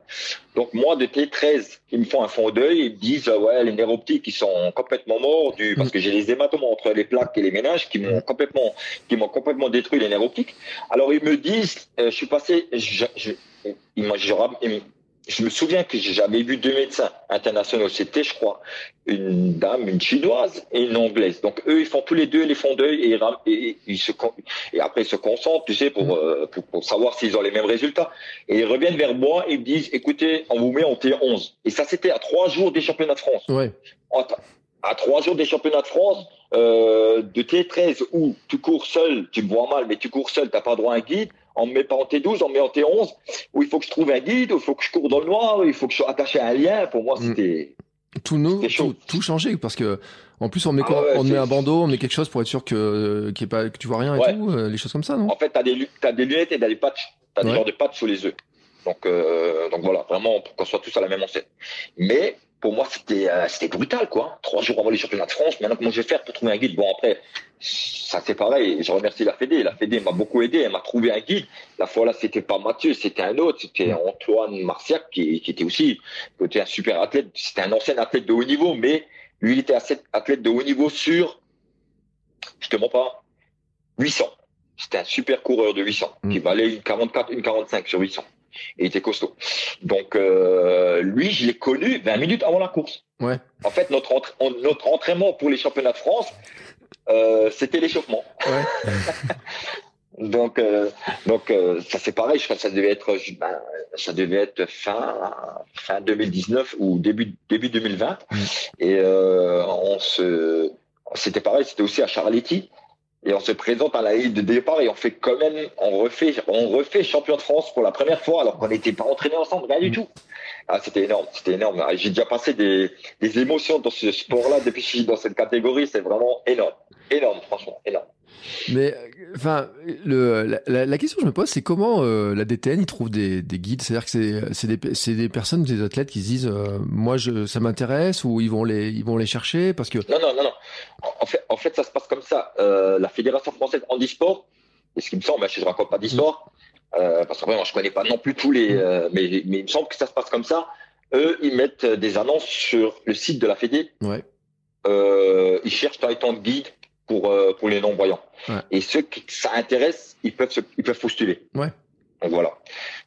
S2: Donc, moi, de T13, ils me font un fond d'œil, ils me disent, ouais, les nerfs optiques, ils sont complètement morts du, parce que j'ai les hématomes entre les plaques et les ménages qui m'ont complètement, qui m'ont complètement détruit les nerfs optiques. Alors, ils me disent, euh, je suis passé, je, je, ils, je me souviens que j'avais vu deux médecins internationaux. C'était, je crois, une dame, une chinoise et une anglaise. Donc eux, ils font tous les deux les fonds d'œil et, ils se et après ils se concentrent, tu sais, pour mm. euh, pour, savoir s'ils ont les mêmes résultats. Et ils reviennent vers moi et me disent, écoutez, on vous met en T11. Et ça, c'était à trois jours des championnats de France.
S1: Ouais.
S2: À trois jours des championnats de France, euh, de T13 où tu cours seul, tu me vois mal, mais tu cours seul, t'as pas droit à un guide on me met pas en T12, on me met en T11, où il faut que je trouve un guide, où il faut que je cours dans le noir, où il faut que je sois attaché à un lien. Pour moi, mm. c'était.
S1: Tout, nous, tout, tout changé parce que en plus on met quoi ah on met un bandeau, on met quelque chose pour être sûr que qu pas que tu vois rien et tout, euh, les choses comme ça, non?
S2: En fait, t'as des as des lunettes et t'as des patchs, t'as des genres de patchs sous les yeux. Donc euh, donc voilà, vraiment pour qu'on soit tous à la même enseigne. Mais pour moi, c'était euh, c'était brutal, quoi. Trois jours avant les championnats de France. Maintenant, comment je vais faire pour trouver un guide? Bon, après, ça c'est pareil. Je remercie la Fédé. La Fédé m'a beaucoup aidé. Elle m'a trouvé un guide. La fois là, c'était pas Mathieu, c'était un autre. C'était Antoine Marciac qui, qui était aussi, qui était un super athlète. C'était un ancien athlète de haut niveau, mais lui, il était athlète de haut niveau sur, je te mens pas, 800. C'était un super coureur de 800 qui mm. valait une 44, une 45 sur 800 il était costaud. Donc euh, lui, je l'ai connu 20 minutes avant la course.
S1: Ouais.
S2: En fait, notre, notre entraînement pour les championnats de France, c'était l'échauffement. Ouais. donc, euh, donc ça c'est pareil. Je crois que ça devait être, ben, ça devait être fin fin 2019 ou début début 2020. Mm. Et on se, c'était pareil. C'était aussi à Charletti et on se présente à la ligne de départ et on fait quand même, on refait, on refait champion de France pour la première fois alors qu'on n'était pas entraînés ensemble, rien du mm. tout. Ah, c'était énorme, c'était énorme. Ah, j'ai déjà passé des, des émotions dans ce sport-là depuis que je suis dans cette catégorie, c'est vraiment énorme, énorme, franchement, énorme.
S1: Mais enfin, le, la, la, question que je me pose, c'est comment euh, la DTN il trouve des, des guides? C'est-à-dire que c'est des, des personnes, des athlètes qui se disent, euh, moi, je, ça m'intéresse, ou ils vont les, ils vont les chercher parce que.
S2: Non, non, non, non. En fait, en fait, ça se passe comme ça. Euh, la Fédération française handisport, et ce qui me semble, je ne raconte pas d'histoire, euh, parce que moi, je connais pas non plus tous les, euh, mais, mais il me semble que ça se passe comme ça. Eux, ils mettent des annonces sur le site de la Fédé.
S1: Ouais.
S2: Ils cherchent un temps de guide pour pour les non voyants. Ouais. Et ceux qui ça intéresse, ils peuvent se, ils peuvent postuler.
S1: Ouais.
S2: Donc voilà.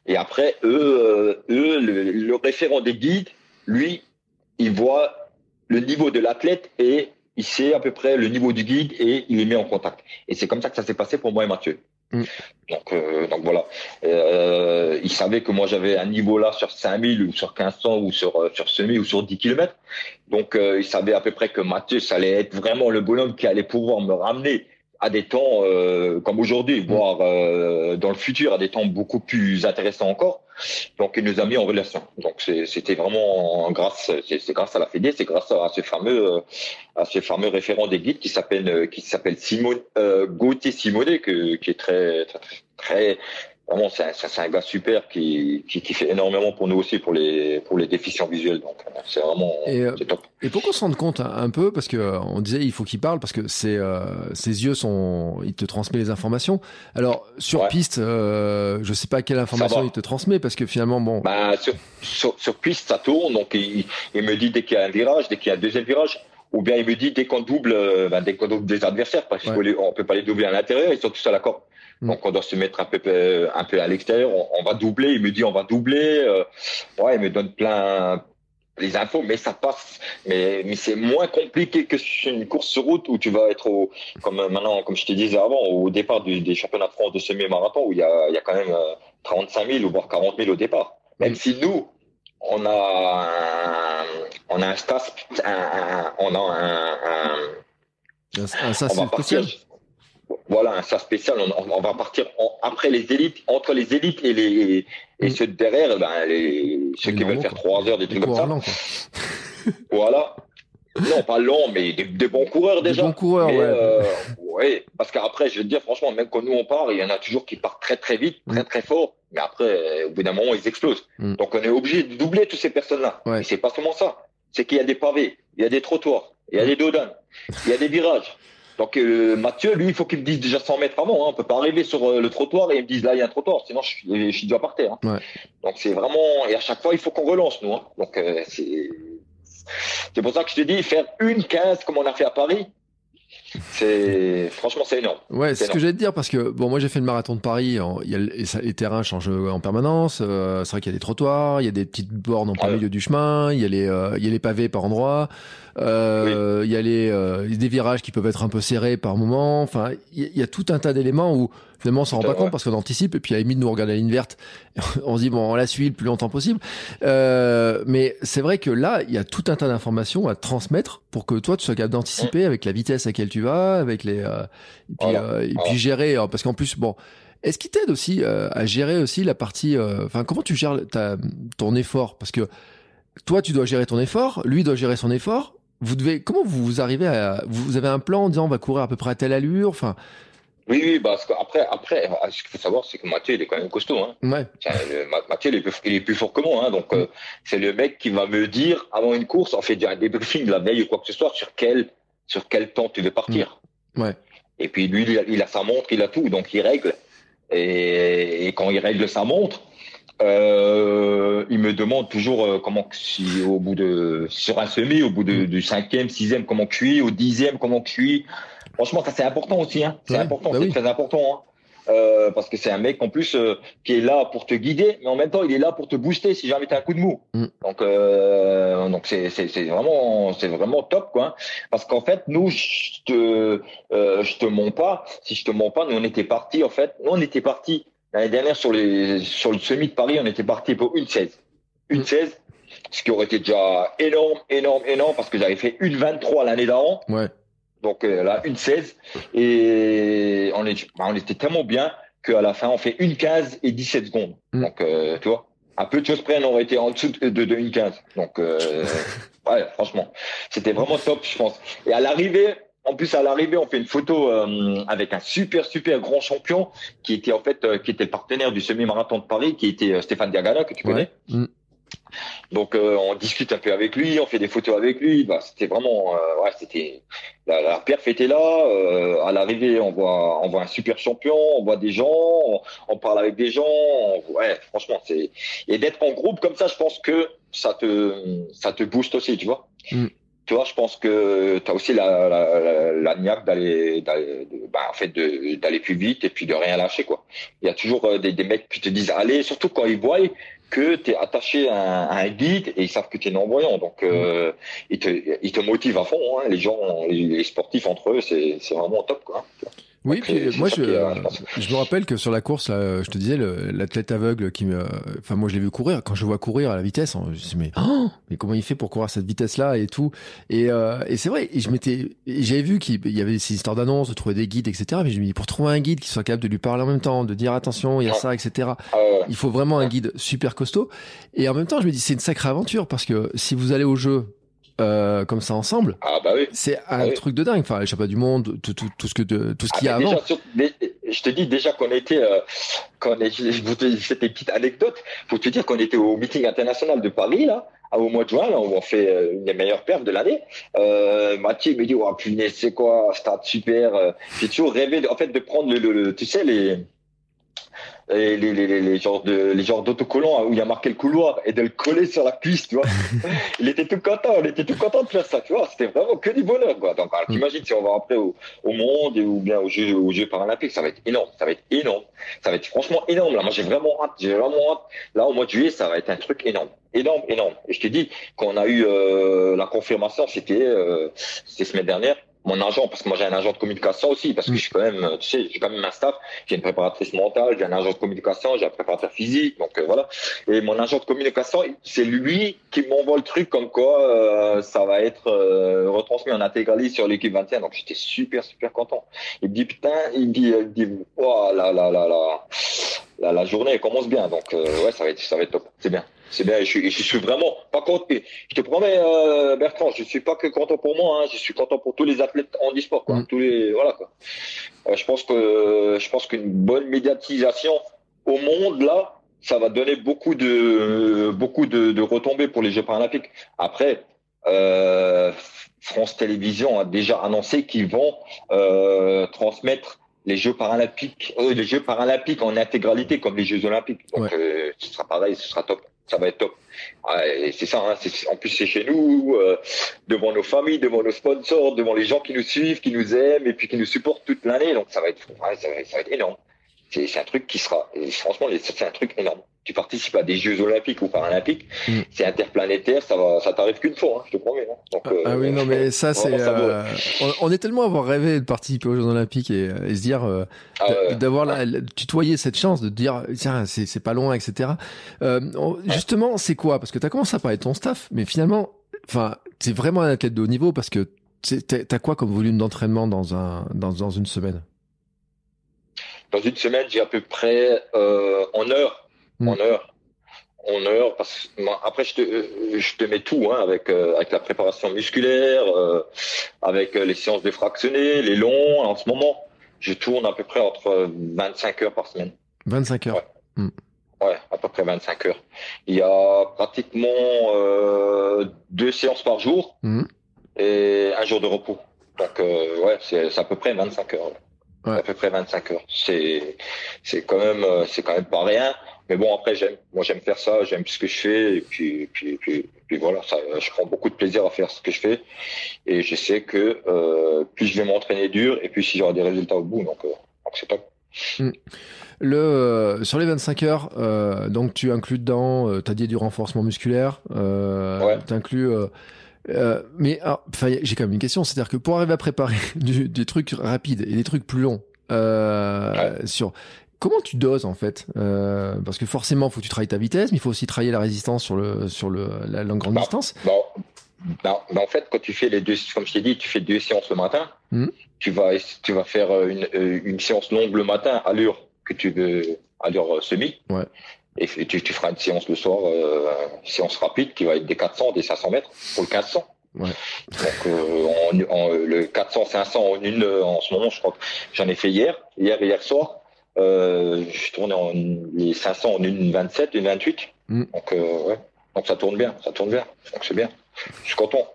S2: Et après, eux, eux, le, le référent des guides, lui, il voit le niveau de l'athlète et il sait à peu près le niveau du guide et il les met en contact. Et c'est comme ça que ça s'est passé pour moi et Mathieu. Mm. Donc, euh, donc voilà. Euh, il savait que moi j'avais un niveau là sur 5000 ou sur 1500 ou sur euh, sur semi ou sur 10 km. Donc euh, il savait à peu près que Mathieu ça allait être vraiment le bonhomme qui allait pouvoir me ramener à des temps euh, comme aujourd'hui, mm. voire euh, dans le futur à des temps beaucoup plus intéressants encore. Donc il nous a mis en relation. Donc c'était vraiment grâce, c'est grâce à la Fédé, c'est grâce à ce fameux, euh, à ce fameux référent des guides qui s'appelle, qui s'appelle Simone Gauthier Simonet, que, qui est très, très, très vraiment c'est un, un, gars super qui, qui, qui, fait énormément pour nous aussi pour les pour les déficients visuels. Donc euh, c'est vraiment
S1: et,
S2: euh, top.
S1: et pour qu'on se rende compte un, peu parce que euh, on disait il faut qu'il parle parce que c'est euh, ses yeux sont il te transmet les informations. Alors sur piste euh, je sais pas quelle information il te transmet parce que finalement bon.
S2: Bah, sur, sur, sur piste ça tourne. Donc il, il me dit dès qu'il y a un virage dès qu'il y a un deuxième virage ou bien il me dit dès qu'on double, ben, dès qu'on double des adversaires, parce qu'on peut pas les doubler à l'intérieur, ils sont tous à la corde. Mm. Donc on doit se mettre un peu un peu à l'extérieur. On, va doubler. Il me dit on va doubler. Euh, ouais, il me donne plein les infos, mais ça passe. Mais mais c'est moins compliqué que sur une course sur route où tu vas être au comme maintenant comme je te disais avant au départ du, des championnats de France de semi-marathon où il y a il y a quand même 35 000 ou voire 40 000 au départ. Même mm. si nous on a un, on a un stas, un, on a un, un,
S1: un, un spécial
S2: voilà un ça spécial. On, on va partir en, après les élites, entre les élites et les et mm. ceux derrière, ben les ceux qui veulent faire trois heures des trucs comme ça. voilà. non, pas long, mais des, bons coureurs déjà.
S1: Des bons coureurs,
S2: mais,
S1: ouais.
S2: Euh, ouais. Parce qu'après, je veux dire, franchement, même quand nous on part, il y en a toujours qui partent très très vite, très mm. très fort. Mais après, au bout d'un moment, ils explosent. Mm. Donc on est obligé de doubler toutes ces personnes-là. Ouais. Et c'est pas seulement ça. C'est qu'il y a des pavés, il y a des trottoirs, il y a des dodanes, il y a des virages. Donc euh, Mathieu, lui, il faut qu'il me dise déjà 100 mètres avant. Hein. On peut pas arriver sur euh, le trottoir et il me dise là il y a un trottoir, sinon je suis, je suis déjà par terre. Hein. Ouais. Donc c'est vraiment et à chaque fois il faut qu'on relance nous. Hein. Donc euh, c'est c'est pour ça que je te dis faire une 15 comme on a fait à Paris. C'est franchement c'est énorme.
S1: Ouais, c'est ce que j'allais te dire parce que bon moi j'ai fait le marathon de Paris, il y a, les, terrains changent en permanence. c'est vrai qu'il y a des trottoirs, il y a des petites bornes en plein milieu du chemin, il y a les il y a les pavés par endroits. Euh, il y a les, euh, des virages qui peuvent être un peu serrés par moment. Enfin, il y, a tout un tas d'éléments où finalement on s'en rend pas compte parce qu'on anticipe et puis à limite nous on regarde la ligne verte, on se dit bon on la suit le plus longtemps possible. Euh, mais c'est vrai que là il y a tout un tas d'informations à transmettre pour que toi tu sois capable d'anticiper avec la vitesse à laquelle tu vas, avec les euh, et puis, euh, et puis gérer hein, parce qu'en plus bon. Est-ce qu'il t'aide aussi à gérer aussi la partie, enfin comment tu gères ta, ton effort? Parce que toi tu dois gérer ton effort, lui doit gérer son effort vous devez, comment vous arrivez à, vous avez un plan en disant on va courir à peu près à telle allure, enfin.
S2: Oui, oui, parce qu'après, après, ce qu'il faut savoir, c'est que Mathieu, il est quand même costaud. Hein.
S1: Ouais.
S2: Mathieu, il est, plus, il est, plus, fort que moi. Hein, donc, euh, c'est le mec qui va me dire, avant une course, on fait un débriefing la veille ou quoi que ce soit, sur quel, sur quel temps tu veux partir.
S1: Mm. Ouais.
S2: Et puis, lui, il a, il a, sa montre, il a tout, donc il règle. Et, et quand il règle sa montre, euh, il me demande toujours euh, comment si au bout de sur un semi, au bout de, du cinquième, sixième, comment je suis, au dixième, comment je suis. Franchement, ça c'est important aussi. Hein. C'est important, bah c'est très important. Hein. Euh, parce que c'est un mec en plus euh, qui est là pour te guider, mais en même temps il est là pour te booster si jamais t'as un coup de mou. Mm. Donc euh, donc c'est c'est c'est vraiment c'est vraiment top quoi. Parce qu'en fait nous je te euh, je te mens pas. Si je te mens pas, nous on était parti en fait. Nous on était parti L'année dernière, sur, les, sur le semi de Paris, on était parti pour une 16. Une 16, ce qui aurait été déjà énorme, énorme, énorme, parce que j'avais fait une 23 l'année d'avant.
S1: Ouais.
S2: Donc euh, là, une 16. Et on, est, bah, on était tellement bien qu'à la fin, on fait une 15 et 17 secondes. Mm. Donc, euh, tu vois, un peu de choses près, on aurait été en dessous de, de, une 15. Donc, euh, ouais, franchement, c'était vraiment top, je pense. Et à l'arrivée, en plus, à l'arrivée, on fait une photo avec un super, super grand champion qui était en fait, qui était le partenaire du semi-marathon de Paris, qui était Stéphane Diagana, que tu connais. Mm. Donc, on discute un peu avec lui, on fait des photos avec lui. Bah, c'était vraiment, ouais, c'était la, la, perf était là. à l'arrivée, on voit, on voit un super champion, on voit des gens, on, parle avec des gens. ouais, franchement, c'est et d'être en groupe comme ça, je pense que ça te, ça te booste aussi, tu vois. Mm tu vois, je pense que tu as aussi la, la, la, niaque d'aller, bah, en fait, d'aller plus vite et puis de rien lâcher, quoi. Il y a toujours euh, des, des mecs qui te disent allez, surtout quand ils voient que tu es attaché à un, guide et ils savent que tu es non-voyant. Donc, euh, ils, te, ils te motivent à fond. Hein. Les gens, les, sportifs entre eux, c'est vraiment top, quoi.
S1: Oui, puis moi je, je me rappelle que sur la course, là, je te disais, l'athlète aveugle qui me, enfin moi je l'ai vu courir. Quand je vois courir à la vitesse, je me dis mais, oh, mais comment il fait pour courir à cette vitesse-là et tout. Et, euh, et c'est vrai. Et je m'étais, j'avais vu qu'il y avait ces histoires d'annonces, de trouver des guides, etc. Mais je me dis pour trouver un guide qui soit capable de lui parler en même temps, de dire attention, il y a ça, etc. Ah il faut vraiment un guide super costaud. Et en même temps, je me dis c'est une sacrée aventure parce que si vous allez au jeu euh, comme ça ensemble.
S2: Ah bah oui.
S1: C'est un
S2: ah
S1: truc de dingue. Enfin, sais pas du monde, tout, tout, tout ce que de, tout ce ah, qu'il y a avant.
S2: je te dis déjà qu'on était, euh, quand je vous cette petite anecdote pour te dire qu'on était au meeting international de Paris là, au mois de juin, là, on fait euh, une des meilleures perfs de l'année. Euh, Mathieu me dit, oh punaise, c'est quoi, stade super. Euh. J'ai toujours rêvé, en fait, de prendre le, le tu sais les les, les, les, les genres de les genres d'autocollants où il y a marqué le couloir et de le coller sur la cuisse, tu vois. il était tout content, on était tout content de faire ça, tu vois. C'était vraiment que du bonheur, quoi. Donc, alors, t'imagines si on va après au, au monde ou bien aux Jeux, aux Jeux paralympiques, ça va être énorme, ça va être énorme, ça va être franchement énorme. Là, moi, j'ai vraiment hâte, j'ai vraiment hâte. Là, au mois de juillet, ça va être un truc énorme, énorme, énorme. Et je te dis, quand on a eu euh, la confirmation, c'était euh, c'était semaine dernière mon agent, parce que moi j'ai un agent de communication aussi, parce que mm. je suis quand même, tu sais, j'ai quand même un staff, j'ai une préparatrice mentale, j'ai un agent de communication, j'ai un préparateur physique, donc euh, voilà. Et mon agent de communication, c'est lui qui m'envoie le truc comme quoi euh, ça va être euh, retransmis en intégralité sur l'équipe 21. Donc j'étais super super content. Il me dit putain, il me dit, il me dit oh là là là là. La, journée commence bien. Donc ouais, ça va être ça va être top. C'est bien. C'est bien. Je suis, je suis vraiment pas content. Je te promets, Bertrand, je suis pas que content pour moi. Hein, je suis content pour tous les athlètes en e-sport. Quoi. Mm. Tous les voilà quoi. je pense que je pense qu'une bonne médiatisation au monde là, ça va donner beaucoup de beaucoup de, de retombées pour les Jeux paralympiques. Après, euh, France Télévisions a déjà annoncé qu'ils vont euh, transmettre les Jeux paralympiques, euh, les Jeux paralympiques en intégralité comme les Jeux olympiques. Donc euh, ce sera pareil, ce sera top. Ça va être top. Ouais, c'est ça. Hein, en plus, c'est chez nous, euh, devant nos familles, devant nos sponsors, devant les gens qui nous suivent, qui nous aiment et puis qui nous supportent toute l'année. Donc ça va être, ouais, ça, va, ça va être énorme. C'est un truc qui sera, franchement, c'est un truc énorme. Tu participes à des Jeux Olympiques ou Paralympiques, mm. c'est interplanétaire, ça va, ça t'arrive qu'une fois, hein, je te promets. Hein.
S1: Donc, ah, ah oui, non, mais ça, c'est, euh, on, est tellement avoir rêvé de participer aux Jeux Olympiques et, se dire, euh, ah, d'avoir la, tutoyer cette chance de dire, tiens, c'est pas loin, etc. Euh, justement, c'est quoi? Parce que tu as commencé à parler de ton staff, mais finalement, enfin, c'est vraiment un athlète de haut niveau parce que t'as quoi comme volume d'entraînement dans un, dans, dans une semaine?
S2: Dans une semaine, j'ai à peu près euh, en heure, hmm. en heure, en heure. Parce après, je te, euh, je te mets tout, hein, avec euh, avec la préparation musculaire, avec les séances défractionnées, les longs. En ce moment, je tourne à peu près entre 25 heures par semaine.
S1: 25 heures.
S2: Ouais. Hmm. ouais à peu près 25 heures. Il y a pratiquement deux séances par jour hmm. et un jour de repos. Donc ouais, c'est à peu près 25 heures à peu près 25 heures. C'est c'est quand même euh, c'est quand même pas rien. Mais bon après j'aime moi j'aime faire ça, j'aime ce que je fais et puis puis puis, puis voilà ça je prends beaucoup de plaisir à faire ce que je fais et je sais que euh, plus je vais m'entraîner dur et puis si j'aurai des résultats au bout donc euh, donc c'est top.
S1: Hmm. Le, euh, sur les 25 heures, euh, donc tu inclus dedans, tu as dit du renforcement musculaire, ouais. tu inclus euh, mais enfin, j'ai quand même une question, c'est-à-dire que pour arriver à préparer du, des trucs rapides et des trucs plus longs euh, sur comment tu doses en fait? Euh, Parce que forcément, faut que tu travailles ta vitesse, mais il faut aussi travailler la résistance sur le sur le la, longue grande distance.
S2: Bon, ben, ben, en fait, quand tu fais les deux, comme je t'ai dit, tu fais deux séances le matin. Hmm. Tu vas tu vas faire une, une séance longue le matin, à allure que tu veux, allure semi. Ouais. Et tu, tu, feras une séance le soir, euh, séance rapide qui va être des 400, des 500 mètres pour le 400. Ouais. Donc euh, en, le 400, 500 en une en ce moment, je crois que j'en ai fait hier, hier et hier soir. Euh, je tournais en les 500 en une 27, une 28. Mm. Donc euh, ouais, donc ça tourne bien, ça tourne bien. Donc c'est bien. Je suis content.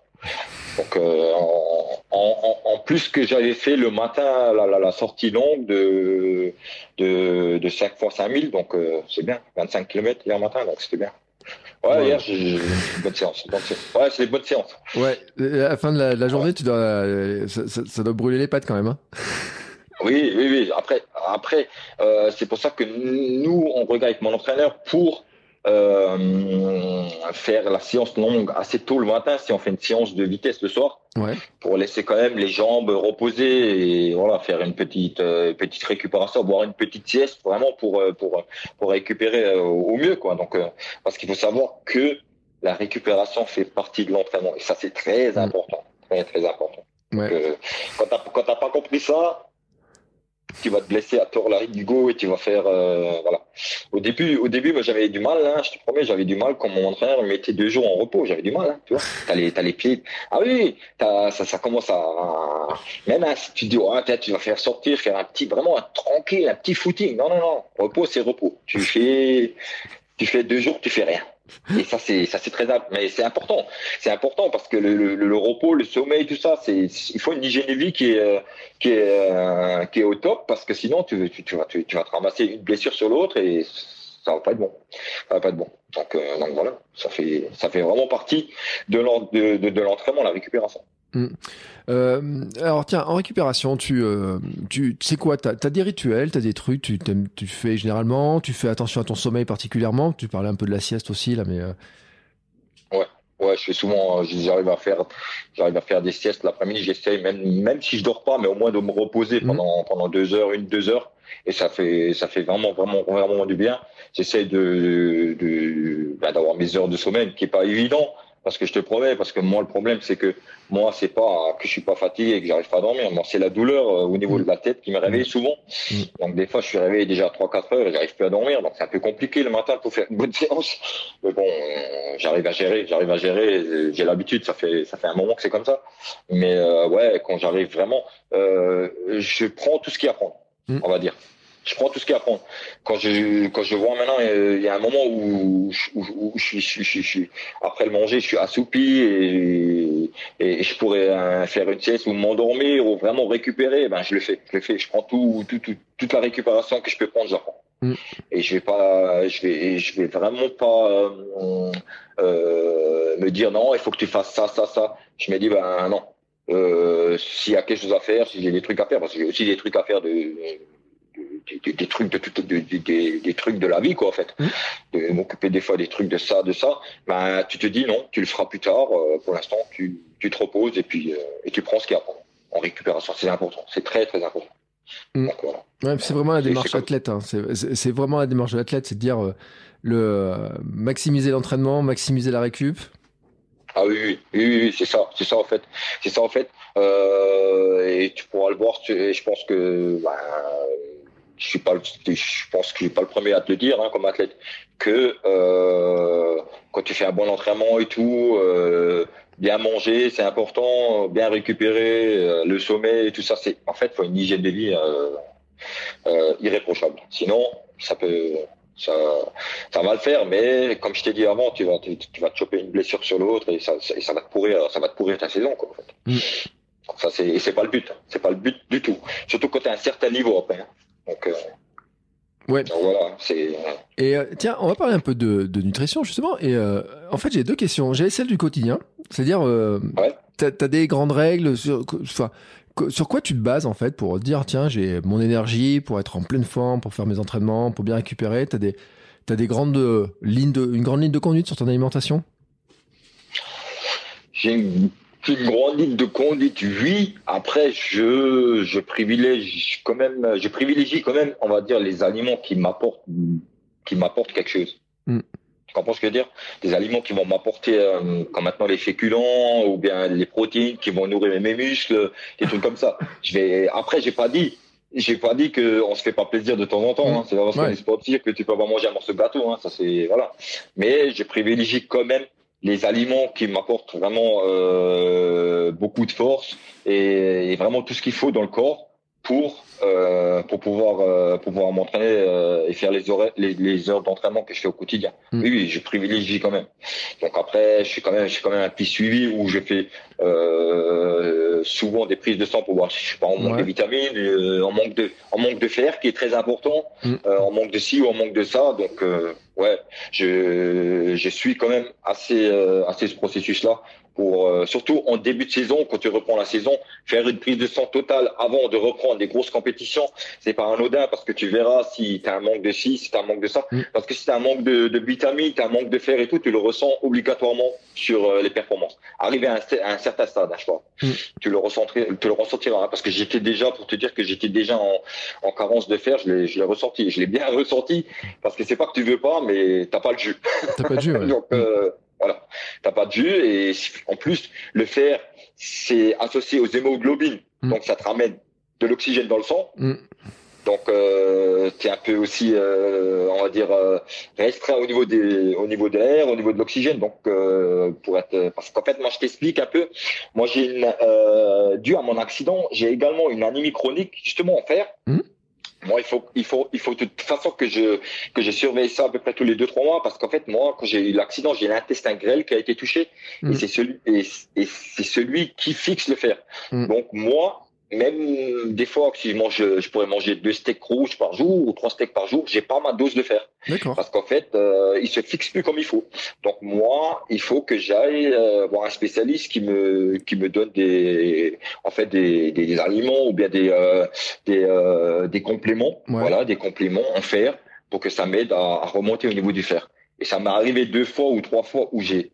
S2: Donc euh, en, en, en, plus que j'avais fait le matin la, la, la, sortie longue de de, de 5 fois 5000, donc euh, c'est bien, 25 km hier matin, donc c'était bien. Ouais, hier j'ai une bonne séance. Ouais, c'est une bonne séance.
S1: Ouais, à la fin de la, la journée, tu dois ça, ça, ça, doit brûler les pattes quand même. Hein
S2: oui, oui, oui. Après, après, euh, c'est pour ça que nous on regarde avec mon entraîneur pour euh, faire la séance longue assez tôt le matin si on fait une séance de vitesse le soir ouais. pour laisser quand même les jambes reposer et voilà faire une petite euh, petite récupération boire une petite sieste vraiment pour euh, pour pour récupérer euh, au mieux quoi donc parce qu'il faut savoir que la récupération fait partie de l'entraînement et ça c'est très mm. important très très important ouais. donc, quand t'as quand t'as pas compris ça tu vas te blesser à tort la go et tu vas faire euh, voilà. Au début, au début, moi j'avais du mal, hein, je te promets, j'avais du mal quand mon entraîneur mettait deux jours en repos, j'avais du mal, hein, tu vois. T'as les, t'as les pieds. Ah oui, ça, ça commence à, même hein, si tu dis, oh, tu vas faire sortir, faire un petit, vraiment un tranquille, un petit footing. Non, non, non. Repos, c'est repos. Tu fais, tu fais deux jours, tu fais rien. Et ça, c'est ça, c'est très mais c'est important. C'est important parce que le, le, le, repos, le sommeil, tout ça, c'est il faut une hygiène de vie qui est qui est euh, qui est au top parce que sinon tu tu, tu vas tu, vas te ramasser une blessure sur l'autre et ça va pas être bon. Ça va pas être bon. Donc euh, donc voilà, ça fait ça fait vraiment partie de de, de, de l'entraînement, la récupération.
S1: Mm. Euh, alors tiens, en récupération, tu, euh, tu, sais quoi T'as as des rituels, t'as des trucs, tu, tu fais généralement, tu fais attention à ton sommeil particulièrement. Tu parlais un peu de la sieste aussi là, mais. Euh...
S2: Ouais, ouais, je fais souvent, j'arrive à faire, j'arrive à faire des siestes l'après-midi. J'essaye même, même si je dors pas, mais au moins de me reposer mm. pendant pendant deux heures, une deux heures, et ça fait ça fait vraiment vraiment vraiment du bien. J'essaye de, de bah, d'avoir mes heures de sommeil, qui est pas évident parce que je te promets, parce que moi le problème c'est que moi c'est pas que je suis pas fatigué et que j'arrive pas à dormir, moi c'est la douleur euh, au niveau de la tête qui me réveille souvent. Mm. Donc des fois je suis réveillé déjà à 3-4 heures et j'arrive plus à dormir, donc c'est un peu compliqué le matin pour faire une bonne séance. Mais bon, euh, j'arrive à gérer, j'arrive à gérer, j'ai l'habitude, ça fait ça fait un moment que c'est comme ça. Mais euh, ouais, quand j'arrive vraiment, euh, je prends tout ce qu'il y a à prendre, mm. on va dire je prends tout ce qu'il y a à prendre. Quand je, quand je vois maintenant, euh, il y a un moment où, où, je, suis, je, je, je, après le manger, je suis assoupi et, et je pourrais euh, faire une sieste ou m'endormir ou vraiment récupérer, ben je le fais. Je le fais. Je prends tout, tout, toute la récupération que je peux prendre, je la prends. Mm. Et je vais pas, je vais, je vais vraiment pas euh, euh, me dire non, il faut que tu fasses ça, ça, ça. Je me dis ben non. Euh, s'il y a quelque chose à faire, si j'ai des trucs à faire, parce que j'ai aussi des trucs à faire de des, des, trucs de, de, des, des, trucs de la vie quoi en fait mmh. de m'occuper des fois des trucs de ça de ça ben tu te dis non tu le feras plus tard euh, pour l'instant tu, tu te reposes et puis euh, et tu prends ce qu'il y a en récupération c'est important c'est très très important
S1: mmh. ouais, c'est vraiment la démarche athlète hein. c'est vraiment la démarche de l'athlète c'est de dire euh, le maximiser l'entraînement maximiser la récup
S2: ah oui, oui, oui, c'est ça, c'est ça en fait, c'est ça en fait, et tu pourras le voir. je pense que ben, je suis pas, je pense que je suis pas le premier à te le dire hein, comme athlète, que euh, quand tu fais un bon entraînement et tout, euh, bien manger, c'est important, bien récupérer, euh, le sommeil et tout ça, c'est en fait faut une hygiène de vie irréprochable. Sinon, ça peut, ça, ça va le faire, mais comme je t'ai dit avant, tu vas, tu, vas te choper une blessure sur l'autre et ça, ça, va te pourrir, ça va te pourrir ta saison, quoi. En fait. Mm. Ça, c'est, c'est pas le but. C'est pas le but du tout. Surtout quand tu as un certain niveau après. Donc, euh,
S1: ouais.
S2: voilà, c'est.
S1: Et euh, tiens, on va parler un peu de, de nutrition justement. Et euh, en fait, j'ai deux questions. J'ai celle du quotidien, c'est-à-dire, ouais. t'as as des grandes règles sur, enfin, sur quoi tu te bases en fait pour dire tiens j'ai mon énergie pour être en pleine forme pour faire mes entraînements pour bien récupérer t'as des t'as des grandes lignes de une grande ligne de conduite sur ton alimentation?
S2: J'ai une une grande ligne de conduite, oui. Après, je, je privilégie quand même, je privilégie quand même, on va dire, les aliments qui m'apportent, qui m'apportent quelque chose. Mm. Tu comprends ce que je veux dire? Des aliments qui vont m'apporter, euh, comme maintenant les féculents ou bien les protéines qui vont nourrir mes muscles, des trucs comme ça. Je vais. Après, j'ai pas dit, j'ai pas dit que on se fait pas plaisir de temps en temps. Hein. C'est pas parce qu'on est sportif que tu peux pas manger un morceau de gâteau. Hein. Ça c'est voilà. Mais je privilégie quand même les aliments qui m'apportent vraiment euh, beaucoup de force et, vraiment tout ce qu'il faut dans le corps pour euh, pour pouvoir euh, pour pouvoir m'entraîner euh, et faire les, heures les, les heures d'entraînement que je fais au quotidien. Mm. Oui, oui, je privilégie quand même. Donc après, je suis quand même je suis quand même un petit suivi où je fais euh, souvent des prises de sang pour voir si je suis pas en manque de vitamines, euh, en manque de en manque de fer qui est très important, mm. en manque de ci ou en manque de ça. Donc ouais, je je suis quand même assez assez ce processus là pour euh, surtout en début de saison, quand tu reprends la saison, faire une prise de sang totale avant de reprendre des grosses compétitions, c'est pas anodin parce que tu verras si tu as un manque de ci, si tu as un manque de ça. Mm. Parce que si tu as un manque de, de vitamines, tu as un manque de fer et tout, tu le ressens obligatoirement sur euh, les performances. Arrivé à un, certain stade, hein, je crois, mm. tu, le tu le ressentiras. Hein, parce que j'étais déjà, pour te dire que j'étais déjà en, en, carence de fer, je l'ai ressenti. Je l'ai bien ressenti parce que c'est pas que tu veux pas, mais t'as pas le jus.
S1: T'as pas le jus, ouais.
S2: Donc, euh, voilà, t'as pas de jus et en plus le fer c'est associé aux hémoglobines, mm. donc ça te ramène de l'oxygène dans le sang. Mm. Donc euh, tu es un peu aussi, euh, on va dire, euh, restreint au niveau des, au niveau de l'air, au niveau de l'oxygène. Donc pour être, parce qu'en fait moi je t'explique un peu. Moi j'ai une, dû à mon accident, j'ai également une anémie chronique justement en fer. Mm. Moi, il faut, il faut, il faut de toute façon que je que je surveille ça à peu près tous les deux trois mois parce qu'en fait, moi, quand j'ai eu l'accident, j'ai l'intestin grêle qui a été touché et mm. c'est celui et, et c'est celui qui fixe le fer. Mm. Donc moi, même des fois, si je mange, je pourrais manger deux steaks rouges par jour ou trois steaks par jour, j'ai pas ma dose de fer. Parce qu'en fait, euh, il se fixe plus comme il faut. Donc moi, il faut que j'aille euh, voir un spécialiste qui me qui me donne des en fait des, des, aliments ou bien des euh, des, euh, des compléments, voilà, des compléments en fer pour que ça m'aide à, remonter au niveau du fer. Et ça m'est arrivé deux fois ou trois fois où j'ai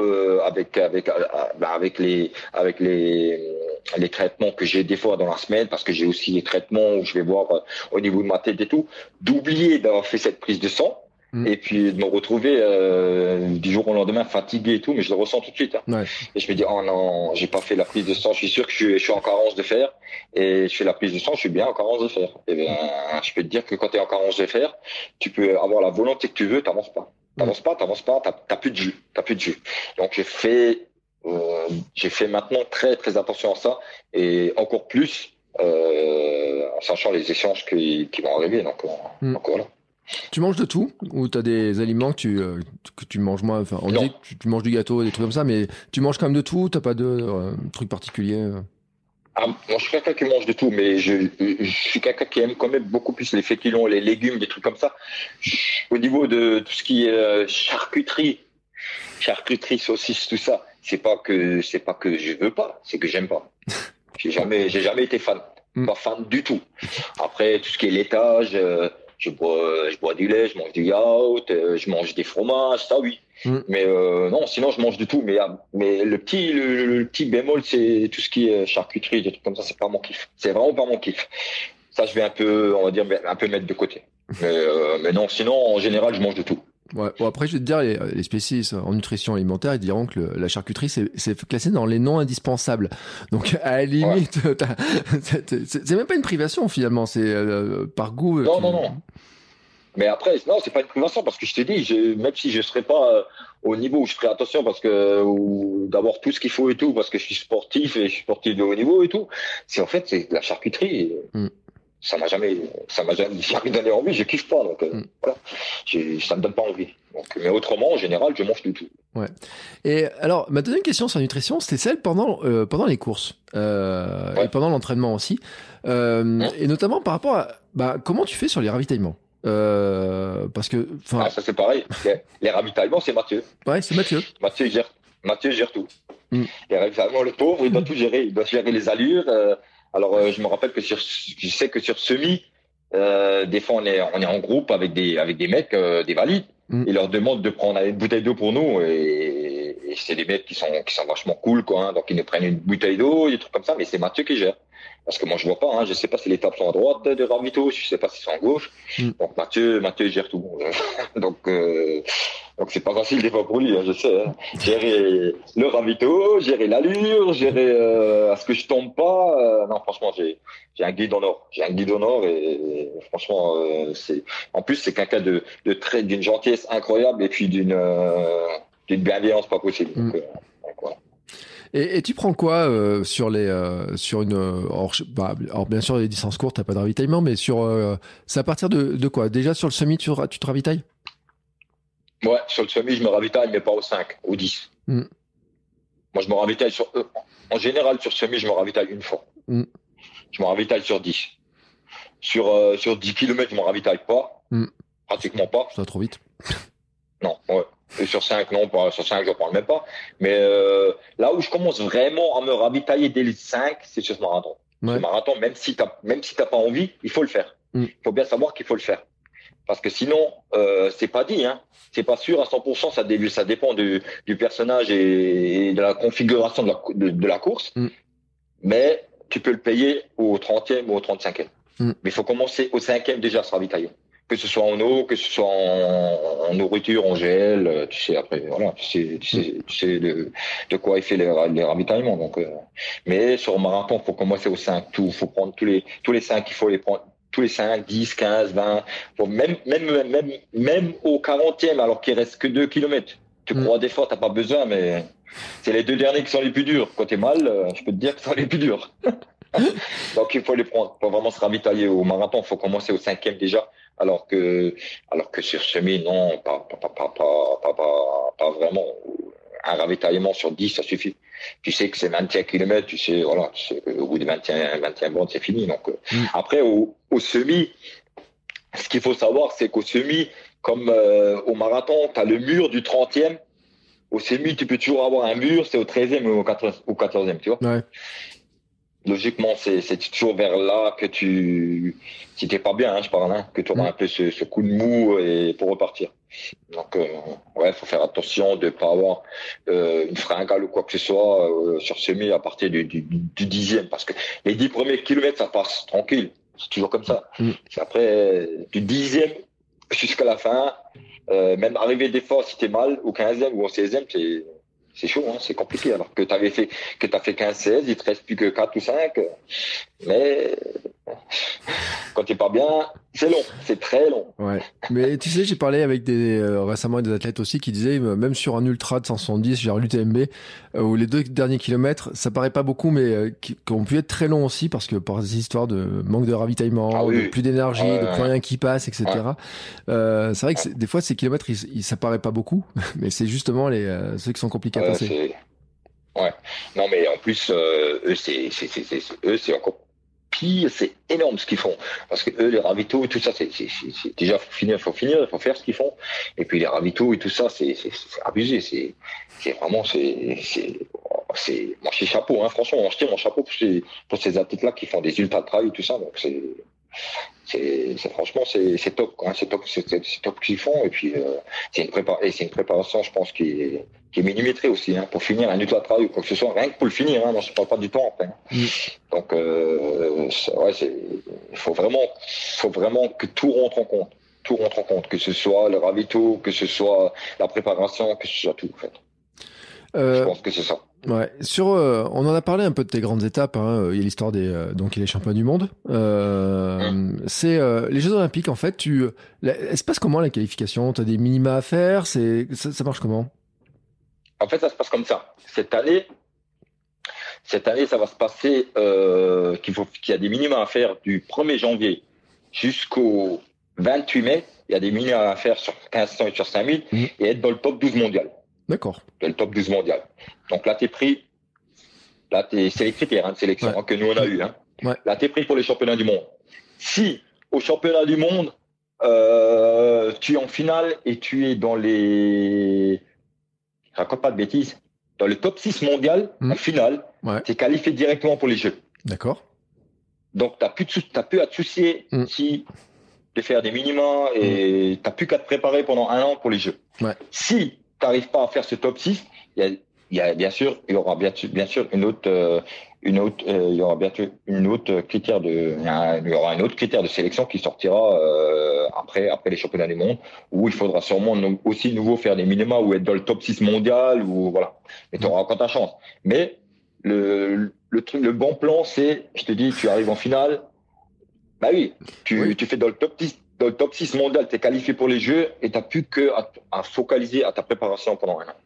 S2: euh, avec avec bah, avec les avec les les traitements que j'ai des fois dans la semaine, parce que j'ai aussi les traitements où je vais voir euh, au niveau de ma tête et tout, d'oublier d'avoir fait cette prise de sang. Mm. Et puis de me retrouver euh, du jour au lendemain fatigué et tout, mais je le ressens tout de suite. Hein.
S1: Ouais.
S2: Et je me dis, oh non, j'ai pas fait la prise de sang, je suis sûr que je suis, je suis en carence de fer. Et je fais la prise de sang, je suis bien en carence de fer. Et bien, je peux te dire que quand tu es en carence de fer, tu peux avoir la volonté que tu veux, t'avances pas. T'avances pas, t'avances pas, t'as t'as plus de jus, t'as plus de jus. Donc j'ai fait, euh, j'ai fait maintenant très très attention à ça et encore plus euh, en sachant les échanges qui, qui vont arriver. Donc, euh,
S1: Mm.
S2: donc voilà.
S1: Tu manges de tout ou tu as des aliments que tu, euh, que tu manges moins? Enfin, on
S2: Non.
S1: dit que tu, tu manges du gâteau, des trucs comme ça, mais tu manges quand même de tout T'as pas de truc particulier
S2: Ah, moi, je suis quelqu'un qui mange de tout, mais je, je suis quelqu'un qui aime quand même beaucoup plus les féculents, les légumes, des trucs comme ça. Je- Au niveau de tout ce qui est charcuterie, charcuterie, saucisse, tout ça, c'est pas que c'est pas que je veux pas, c'est que j'aime pas. J'ai jamais, j'ai jamais été fan,
S1: Mm.
S2: pas fan du tout. Après tout ce qui est laitage, euh, je bois, je bois du lait, je mange du yaourt, euh, je mange des fromages, ça oui.
S1: Mm.
S2: Mais euh, non, sinon je mange de tout. Mais ah, mais le petit, le, le petit bémol, c'est tout ce qui est charcuterie, des trucs comme ça, c'est pas mon kiff. C'est vraiment pas mon kiff. Ça, je vais un peu, on va dire, un peu mettre de côté. Mais, euh, mais non, sinon, en général, je mange de tout.
S1: Ouais. Bon, après, je vais te dire, les, les spécialistes en nutrition alimentaire, ils diront que le- la charcuterie, c'est classé dans les non indispensables. Donc, à la limite, t'as- c'est même pas une privation finalement, c'est euh, par goût. euh,
S2: Non,
S1: tu-
S2: non, non. Mais après, non, c'est pas une privation parce que je t'ai dit, je, même si je serais pas euh, au niveau où je ferais attention parce que d'avoir tout ce qu'il faut et tout, parce que je suis sportif et je suis sportif de haut niveau et tout, c'est en fait c'est de la charcuterie. et
S1: Mm.
S2: Ça m'a jamais, ça m'a jamais, jamais donné envie. Je kiffe pas, donc euh,
S1: Mm.
S2: voilà, ça me donne pas envie. Donc, mais autrement, en général, je mange du tout.
S1: Et alors, ma deuxième question sur la nutrition, c'était celle pendant, euh, pendant les courses euh,
S2: Ouais.
S1: et pendant l'entraînement aussi. Euh,
S2: Ouais.
S1: Et notamment par rapport à bah, comment tu fais sur les ravitaillements Parce que, enfin,
S2: Ah, ça c'est pareil. les, les ravitaillements, c'est Mathieu.
S1: ouais, c'est Mathieu.
S2: Mathieu gère, Mathieu gère tout.
S1: Mm.
S2: Et le pauvre, il doit tout gérer. Il doit gérer les allures. Alors, euh, je me rappelle que sur, je sais que sur semi, euh, des fois, on est, on est en groupe avec des, avec des mecs, euh, des valides.
S1: Mm.
S2: Ils leur demandent de prendre une bouteille d'eau pour nous. Et, et c'est des mecs qui sont, qui sont vachement cool, quoi. hein. donc, ils nous prennent une bouteille d'eau, des trucs comme ça. Mais c'est Mathieu qui gère. Parce que moi, je vois pas. Hein, je sais pas si les tables sont à droite de ravito, je sais pas si sont à gauche.
S1: Mm.
S2: Donc, Mathieu, Mathieu gère tout. donc, euh, donc c'est pas facile des fois pour lui, hein, je sais. hein. Gérer le ravito, gérer l'allure, gérer euh, à ce que je tombe pas. euh, non, franchement, j'ai j'ai un guide en or. J'ai un guide en or et, et franchement, euh, c'est en plus c'est quelqu'un de de très d'une gentillesse incroyable et puis d'une euh, d'une bienveillance pas possible.
S1: Mm.
S2: euh, donc.
S1: Et, et tu prends quoi euh, sur les euh, sur une euh, alors, bah, alors, bien sûr les distances courtes t'as pas de ravitaillement mais sur euh, c'est à partir de, de quoi? Déjà sur le semi tu, tu te ravitailles?
S2: Ouais, sur le semi, je me ravitaille, mais pas au 5, au 10.
S1: Mm.
S2: Moi, je me ravitaille sur. en général, sur semi, je me ravitaille une fois.
S1: Mm.
S2: Je me ravitaille sur 10. Sur, sur 10 km, je me ravitaille pas.
S1: Mm.
S2: Pratiquement pas.
S1: ça va trop vite
S2: Non, ouais. Et sur 5, non, pas, sur 5, je ne parle même pas. Mais euh, là où je commence vraiment à me ravitailler dès le 5, c'est sur ce marathon.
S1: Ouais.
S2: Ce marathon, même si tu même si t'as pas envie, il faut le faire. Il
S1: Mm.
S2: faut bien savoir qu'il faut le faire. Parce que sinon, euh, c'est pas dit, hein. C'est pas sûr à 100%, ça, dé- ça dépend du, du personnage et, et de la configuration de la, de la course.
S1: Mm.
S2: Mais tu peux le payer au 30e ou au 35e.
S1: Mm.
S2: Mais il faut commencer au 5e déjà à se ravitailler. Que ce soit en eau, que ce soit en, en nourriture, en gel, euh, tu sais, après, voilà, tu sais, tu sais, tu sais de, de quoi il fait les, les ravitaillements. Donc, euh, mais sur le marathon, faut commencer au 5, tout, faut prendre tous les, tous les 5, il faut les prendre, tous les 5, 10, 15, 20, faut même, même, même, même, au 40e, alors qu'il reste que 2 km. Tu
S1: Mm.
S2: crois d'effort, t'as pas besoin, mais c'est les deux derniers qui sont les plus durs. Quand t'es mal, euh, je peux te dire que ce sont les plus durs. Donc il faut les prendre. Pour vraiment se ravitailler au marathon, il faut commencer au cinquième déjà alors que, alors que sur semi non, pas, pas, pas, pas, vraiment. Un ravitaillement sur 10, ça suffit. Tu sais que c'est 21 km, tu sais, voilà, tu sais au bout de 21, 21 c'est fini. Donc. Euh,
S1: mm.
S2: Après, au, semi, ce qu'il faut savoir, c'est qu'au semi, comme euh, au marathon, tu as le mur du 30e. Au semi, tu peux toujours avoir un mur, c'est au 13e ou au 14e, tu vois. Logiquement, c'est toujours vers là que tu, si t'es pas bien, hein, je parle, hein, que tu auras
S1: Mm.
S2: un peu ce, ce coup de mou et pour repartir. Donc, euh, ouais, faut faire attention de pas avoir euh, une fringale ou quoi que ce soit euh, sur semi à partir du, du, du dixième, parce que les dix premiers kilomètres, ça passe tranquille. C'est toujours comme ça.
S1: Mm.
S2: C'est après du dixième jusqu'à la fin, Euh, même arriver des fois, si t'es mal, au 15e ou au 16e, c'est, c'est chaud, hein, c'est compliqué. Alors que t'avais fait, que t'as fait 15-16, il te reste plus que 4 ou 5. Mais quand t'es pas bien, c'est long, c'est très long.
S1: Ouais. Mais tu sais, j'ai parlé avec des euh, récemment des athlètes aussi qui disaient euh, même sur un ultra de 170, genre l'UTMB, euh, où les deux derniers kilomètres, ça paraît pas beaucoup, mais euh, qui, qui, ont pu être très longs aussi parce que par des histoires de manque de ravitaillement, ah, oui. de plus d'énergie, de plus rien qui passe, etc. Ouais. c'est vrai que des fois ces kilomètres, ils, ils, ça paraît pas beaucoup, mais c'est justement les ceux qui sont compliqués à passer.
S2: Ouais. Non, mais en plus, eux, c'est eux, encore c'est énorme ce qu'ils font. Parce que eux, les ravitaux et tout ça, c'est déjà faut finir, faut finir, faut faire ce qu'ils font. Et puis les ravitaux et tout ça, c'est abusé. C'est vraiment, c'est c'est moi je chapeau, hein, franchement, je tire mon chapeau pour ces, pour ces athlètes-là qui font des ultra trail et tout ça. Donc c'est c'est franchement c'est top quoi. C'est top c'est top qu'ils font. Et puis euh, c'est une prépa et c'est une préparation je pense qui est qui est millimétrée aussi hein, pour finir un ultra travail ou quoi que ce soit. Rien que pour le finir hein, non je parle pas du temps après hein. mm. donc euh, ouais c'est il faut vraiment faut vraiment que tout rentre en compte. Tout rentre en compte. Que ce soit le ravito que ce soit la préparation que ce soit tout en fait. Euh, je pense que c'est ça
S1: Ouais, sur, euh, on en a parlé un peu de tes grandes étapes. Hein. Il y a l'histoire des, euh, donc il est champion du monde. Euh, mmh. C'est euh, les Jeux Olympiques en fait. Tu, ça se passe comment la qualification? T'as des minima à faire? C'est, ça, ça, marche comment?
S2: En fait, ça se passe comme ça. Cette année, cette année, ça va se passer qu'il faut qu'il y a des minima à faire du 1er janvier jusqu'au 28 mai. Il y a des minima à faire sur 1500 et sur 5000 mmh. et être dans le top 12 mondial.
S1: D'accord.
S2: Le top 12 mondial. Donc là, t'es pris. Là, c'est les critères hein, de sélection ouais. que nous on a eu. Hein.
S1: Ouais.
S2: Là, t'es pris pour les championnats du monde. Si au championnat du monde, euh, tu es en finale et tu es dans les. Je raconte pas de bêtises. Dans le top 6 mondial, mmh. en finale,
S1: ouais.
S2: tu es qualifié directement pour les Jeux.
S1: D'accord.
S2: Donc, tu n'as plus, de, plus à te soucier mmh. si de faire des minima et mmh. tu n'as plus qu'à te préparer pendant un an pour les Jeux. Si t'arrives pas à faire ce top 6, il y a, il y a bien sûr, il y aura bien, bien sûr une autre, euh, une autre, euh, il y aura bien sûr une autre critère de, il y aura un autre critère de sélection qui sortira euh, après, après les championnats du monde, où il faudra sûrement aussi nouveau faire des minima ou être dans le top 6 mondial ou voilà. Mais tu auras encore ta chance. Mais le, le truc, le bon plan, c'est, je te dis, tu arrives en finale, bah oui, tu, oui. tu fais dans le top 10, dans le top 6 mondial, tu es qualifié pour les Jeux et tu n'as plus qu'à à focaliser à ta préparation pendant un an.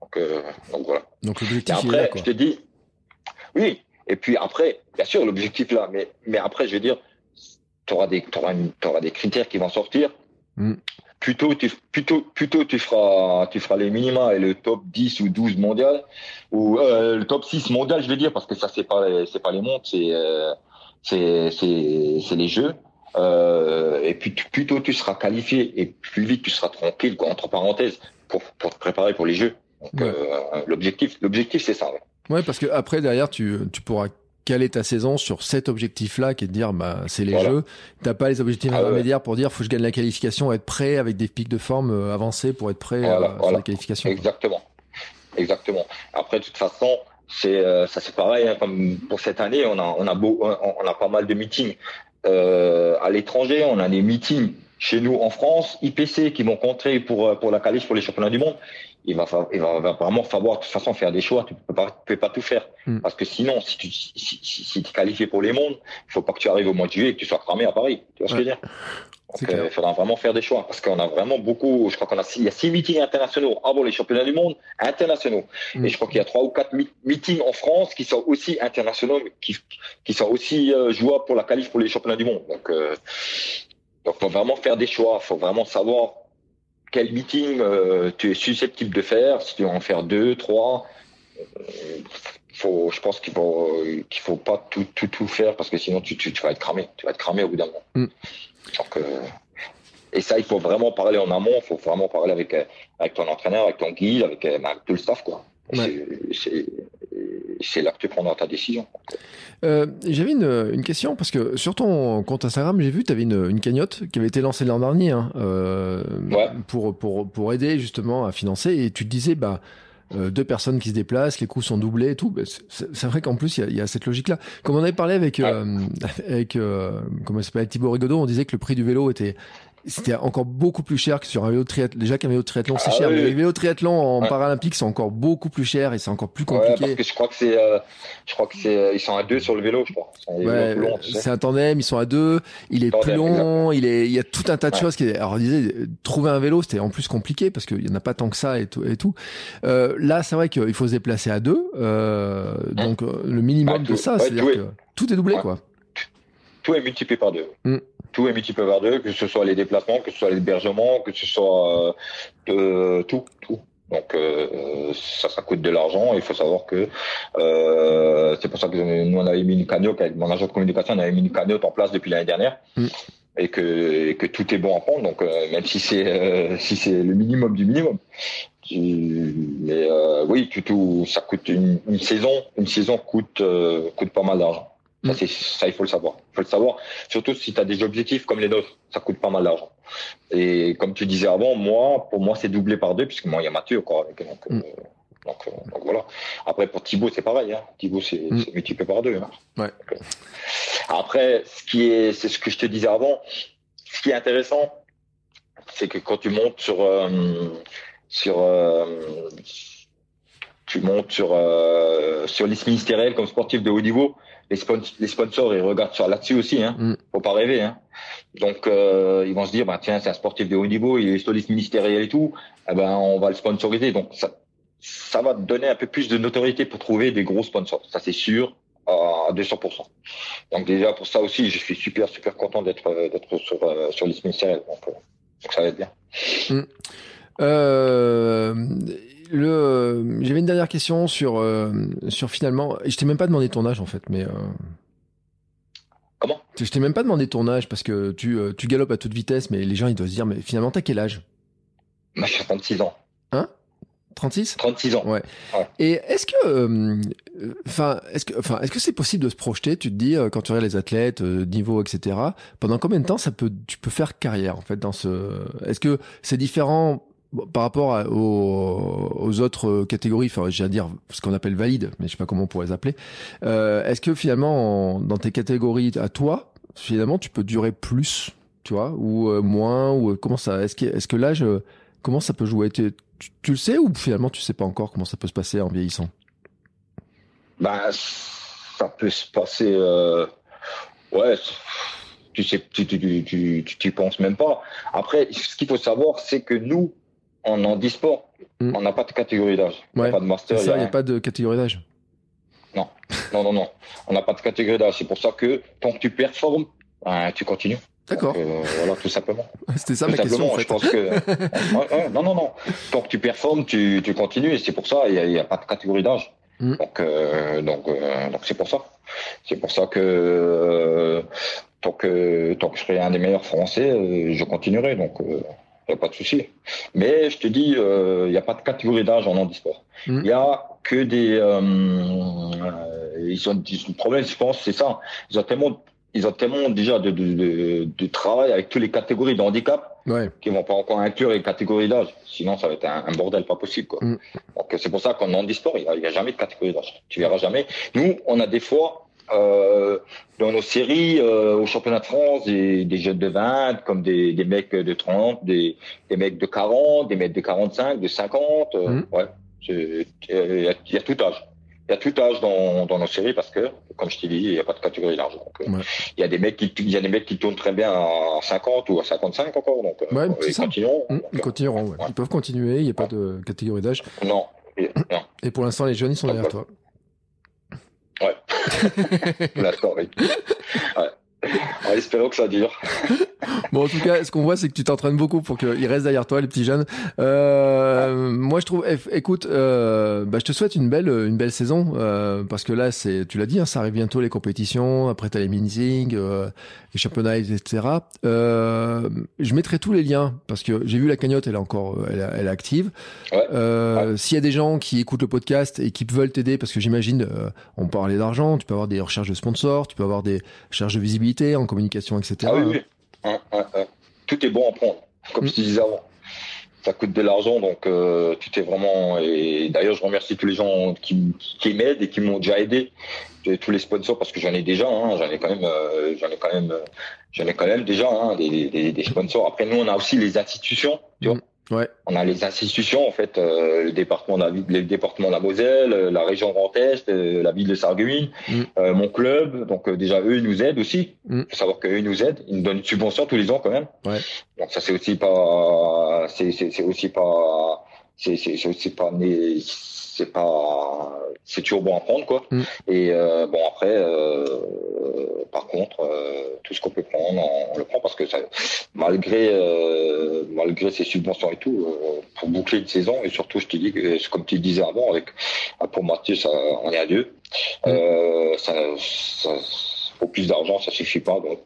S2: Donc, euh, donc voilà.
S1: Donc l'objectif
S2: après,
S1: là,
S2: je te dis, oui. Et puis après, bien sûr, l'objectif là, mais, mais après, je veux dire, tu auras, auras, des critères qui vont sortir.
S1: Mm.
S2: Plutôt, tu, plutôt, plutôt tu, feras, tu feras les minima et le top 10 ou 12 mondial, ou euh, le top 6 mondial, je veux dire, parce que ça, c'est pas, c'est pas les montres, c'est, euh, c'est, c'est les jeux. Euh, et puis plutôt tu seras qualifié et plus vite tu seras tranquille, quoi, entre parenthèses, pour, pour te préparer pour les jeux. Donc
S1: Ouais.
S2: euh, l'objectif, l'objectif c'est ça. ouais.
S1: Ouais, parce que après derrière tu, tu pourras caler ta saison sur cet objectif-là qui est de dire bah c'est les
S2: Voilà.
S1: jeux. T'as pas les objectifs
S2: Ah ouais.
S1: intermédiaires pour dire faut que je gagne la qualification, être prêt avec des pics de forme euh, avancés pour être prêt
S2: Voilà,
S1: sur
S2: voilà.
S1: la qualification. quoi.
S2: Exactement. Exactement. Après, de toute façon, c'est euh, ça c'est pareil. hein, comme pour cette année, on a on a beau, on, on a pas mal de meetings euh, à l'étranger. On a des meetings chez nous en France, IPC qui vont compter pour euh, pour la qualif pour les championnats du monde. Il va, il va, va vraiment falloir de toute façon faire des choix. Tu peux pas, tu peux pas tout faire
S1: Mm.
S2: parce que sinon, si tu si, si, si tu es qualifié pour les mondes, il faut pas que tu arrives au mois de juillet et que tu sois cramé à Paris. Tu vois ce que je veux dire? Donc, euh, il faudra vraiment faire des choix parce qu'on a vraiment beaucoup. Je crois qu'on a six, il y a six meetings internationaux avant les championnats du monde internationaux.
S1: Mm.
S2: Et je crois qu'il y a trois ou quatre mi- meetings en France qui sont aussi internationaux, qui, qui sont aussi euh, jouables pour la qualif pour les championnats du monde. Donc, euh, donc, faut vraiment faire des choix. Faut vraiment savoir quel meeting euh, tu es susceptible de faire. Si tu veux en faire deux, trois. faut, je pense qu'il faut, qu'il faut pas tout, tout, tout faire parce que sinon tu, tu, tu vas être cramé. Tu vas être cramé au bout d'un moment.
S1: Mm.
S2: Donc, euh, et ça, il faut vraiment parler en amont. Il faut vraiment parler avec, euh, avec ton entraîneur, avec ton guide, avec, euh, avec tout le staff, quoi.
S1: Ouais.
S2: c'est- là que tu prendras ta décision.
S1: Euh, J'avais une, une question parce que sur ton compte Instagram, j'ai vu tu avais une, une cagnotte qui avait été lancée l'an dernier hein, euh,
S2: Ouais.
S1: pour, pour, pour aider justement à financer et tu te disais bah euh, deux personnes qui se déplacent, les coûts sont doublés et tout. Bah, c'est vrai qu'en plus il y y a cette logique-là. Comme on avait parlé avec euh, avec euh, comment s'appelle Thibaut Rigaudot, on disait que le prix du vélo était c'était encore beaucoup plus cher que sur un vélo de triathlon. Déjà qu'un vélo de triathlon, c'est
S2: Ah
S1: cher,
S2: oui,
S1: mais les vélos de triathlon en
S2: Ouais.
S1: paralympique, c'est encore beaucoup plus cher et c'est encore plus
S2: Ouais,
S1: compliqué.
S2: parce que je crois que c'est, euh, je crois que c'est, euh, ils sont à deux sur le vélo, je crois.
S1: Ouais,
S2: tu sais.
S1: c'est un tandem, ils sont à deux, il est plus long, il est, il y a tout un tas de
S2: Ouais.
S1: choses qui alors on disait, trouver un vélo, c'était en plus compliqué parce qu'il y en a pas tant que ça et tout, et tout. Euh, là, c'est vrai qu'il faut se déplacer à deux, euh, donc euh, le minimum
S2: Ouais,
S1: de
S2: tout-
S1: ça,
S2: ouais,
S1: c'est-à-dire que tout est doublé,
S2: Ouais.
S1: quoi.
S2: Tout est multiplié par deux.
S1: Mm.
S2: Tout est multiplié par deux, que ce soit les déplacements, que ce soit l'hébergement, que ce soit euh, tout, tout. Donc euh, ça, ça coûte de l'argent. Il faut savoir que euh, c'est pour ça que nous on avait mis une cagnotte avec mon agent de communication, on avait mis une cagnotte en place depuis l'année dernière.
S1: Mm.
S2: Et que, et que tout est bon à prendre, donc euh, même si c'est euh, si c'est le minimum du minimum. Tu- Mais euh, oui, tout, tout, ça coûte une, une saison. Une saison coûte coûte pas mal d'argent. Ça,
S1: Mm.
S2: c'est- ça, il faut le savoir. Il faut le savoir. Surtout si tu as des objectifs comme les nôtres, ça coûte pas mal d'argent. Et comme tu disais avant, moi, pour moi, c'est doublé par deux, puisque moi, il y a Mathieu encore avec. Donc,
S1: Mm.
S2: euh, donc, euh, donc voilà. Après, pour Thibaut, c'est pareil. Hein. Thibaut, c'est
S1: Mm.
S2: c'est multiplié par deux. hein.
S1: Ouais.
S2: Donc, euh, après, ce qui est, c'est ce que je te disais avant. Ce qui est intéressant, c'est que quand tu montes sur, euh, sur, euh, tu montes sur, euh, sur liste ministérielle comme sportif de haut niveau, les, spon- les sponsors, ils regardent sur là-dessus aussi, hein.
S1: Mm.
S2: Faut pas rêver, hein. Donc, euh, ils vont se dire, bah, tiens, c'est un sportif de haut niveau, il est sur liste ministérielle et tout, eh ben, on va le sponsoriser. Donc, ça, ça va donner un peu plus de notoriété pour trouver des gros sponsors. Ça, c'est sûr, à 200%. Donc, déjà, pour ça aussi, je suis super, super content d'être, d'être sur, euh, sur liste ministérielle. Donc, euh, donc, ça va être bien.
S1: Euh, le, j'avais une dernière question sur, euh, sur finalement, je t'ai même pas demandé ton âge en fait, mais euh,
S2: Comment?
S1: Je t'ai même pas demandé ton âge parce que tu, euh, tu galopes à toute vitesse, mais les gens ils doivent se dire, mais finalement t'as quel âge?
S2: Moi, j'ai 36 ans.
S1: 36
S2: 36 ans.
S1: Ouais.
S2: Ouais.
S1: Et est-ce que, euh, enfin, est-ce que, enfin, est-ce que c'est possible de se projeter Tu te dis euh, quand tu regardes les athlètes, euh, niveau, etc. Pendant combien de temps ça peut, tu peux faire carrière en fait dans ce Est-ce que c'est différent par rapport aux, autres catégories Enfin, j'ai à dire ce qu'on appelle valide, mais je sais pas comment on pourrait les appeler. Euh, est-ce que finalement, en- dans tes catégories à toi, finalement, tu peux durer plus, tu vois, ou euh, moins, ou euh, comment ça Est-ce que, l'âge, euh, comment ça peut jouer? Tu, tu- le sais ou finalement tu sais pas encore comment ça peut se passer en vieillissant?
S2: Ben, ça peut se passer. euh, ouais, tu sais, tu tu tu tu penses même pas. Après, ce qu'il faut savoir, c'est que nous, en handisport,
S1: Mm.
S2: on n'a pas de catégorie d'âge. On n'a
S1: Ouais,
S2: pas de master. Il a
S1: il n'y a pas de catégorie d'âge.
S2: Non, non, non. On n'a pas de catégorie d'âge. C'est pour ça que tant que tu performes, ben, tu continues.
S1: D'accord.
S2: Euh, voilà, tout simplement.
S1: C'était ça
S2: Tout
S1: ma question en
S2: simplement,
S1: fait.
S2: je pense que. Ouais, ouais, non, non, non. Tant que tu performes, tu, tu continues. Et c'est pour ça, il n'y a, il a pas de catégorie d'âge.
S1: Mm.
S2: Donc, euh, donc, euh, donc c'est pour ça. C'est pour ça que euh, tant que tant que je serai un des meilleurs Français, euh, je continuerai. Donc, il n'y a pas de souci. Mais je te dis, euh, il n'y a pas de catégorie d'âge en handisport. Il
S1: Mm.
S2: n'y a que des. euh, euh, ils ont, ils ont- le problème, je pense, c'est ça. Ils ont tellement ils ont tellement déjà de, de, de, de travail avec toutes les catégories de handicap
S1: Ouais.
S2: qui vont pas encore inclure les catégories d'âge. Sinon, ça va être un, un bordel pas possible. Quoi.
S1: Mm.
S2: Donc, c'est pour ça qu'en handisport, il n'y a, a jamais de catégorie d'âge. Tu verras jamais. Nous, on a des fois, euh, dans nos séries, euh, au championnat de France, des, des jeunes de 20, comme des, des mecs de 30, des, des mecs de 40, des mecs de 45, de 50. euh,
S1: Mm.
S2: Ouais. Il y, a, il y a tout âge. Il y a tout âge dans, dans nos séries parce que, comme je t'ai dit, il n'y a pas de catégorie
S1: Ouais.
S2: il y a des mecs qui, il y a des mecs qui tournent très bien à 50 ou à 55 encore. Donc,
S1: Ouais, c'est
S2: ils continueront.
S1: Mm,
S2: Donc,
S1: Ils continueront, ouais. Ils peuvent continuer, il n'y a pas de catégorie d'âge.
S2: non, Et- non,
S1: Et pour l'instant, les jeunes, ils sont derrière toi.
S2: D'accord, oui. Ouais. En espérant que ça dure.
S1: Bon, en tout cas, ce qu'on voit, c'est que tu t'entraînes beaucoup pour qu'ils restent derrière toi, les petits jeunes. Euh, moi, je trouve, écoute, euh, bah, je te souhaite une belle, une belle saison, euh, parce que là, c'est, tu l'as dit, hein, ça arrive bientôt les compétitions. Après, t'as les mini euh, les championnats, etc. Euh, je mettrai tous les liens parce que j'ai vu la cagnotte, elle est encore, elle, est- elle est active.
S2: Ouais.
S1: Euh, S'il y a des gens qui écoutent le podcast et qui veulent t'aider, parce que j'imagine, on parlait d'argent, tu peux avoir des recherches de sponsors, tu peux avoir des recherches de visibilité en communication, etc.
S2: Ah oui, oui. Hein, hein, hein. Tout est bon à prendre, comme
S1: Mm.
S2: je te disais avant. ça coûte de l'argent, donc euh, tout est vraiment. Et d'ailleurs, je remercie tous les gens qui, qui m'aident et qui m'ont déjà aidé, tous les sponsors parce que j'en ai déjà, hein, j'en ai quand même, euh, j'en ai quand même, j'en ai quand même déjà hein, des, des, des, sponsors. Après, nous, on a aussi les institutions, tu vois.
S1: Mm. Ouais.
S2: On a les institutions, en fait, euh, le département de la, le département de la Moselle, euh, la région Grand Est, euh, la ville de Sarreguemines, mm. mon club. Donc déjà, eux, ils nous aident aussi. Il mm. faut savoir qu'eux, ils nous aident. Ils nous donnent une subvention tous les ans quand même.
S1: Ouais.
S2: Donc ça, c'est aussi pas, c'est aussi pas, c'est, c'est, pas né, c'est pas c'est toujours bon à prendre quoi mm. et euh, bon après euh, par contre euh, tout ce qu'on peut prendre on, le prend parce que ça, malgré malgré ces subventions et tout pour boucler une saison et surtout je te dis que comme tu disais avant avec pour Mathieu ça on est à deux mm. ça, ça pour plus d'argent, ça suffit pas. Donc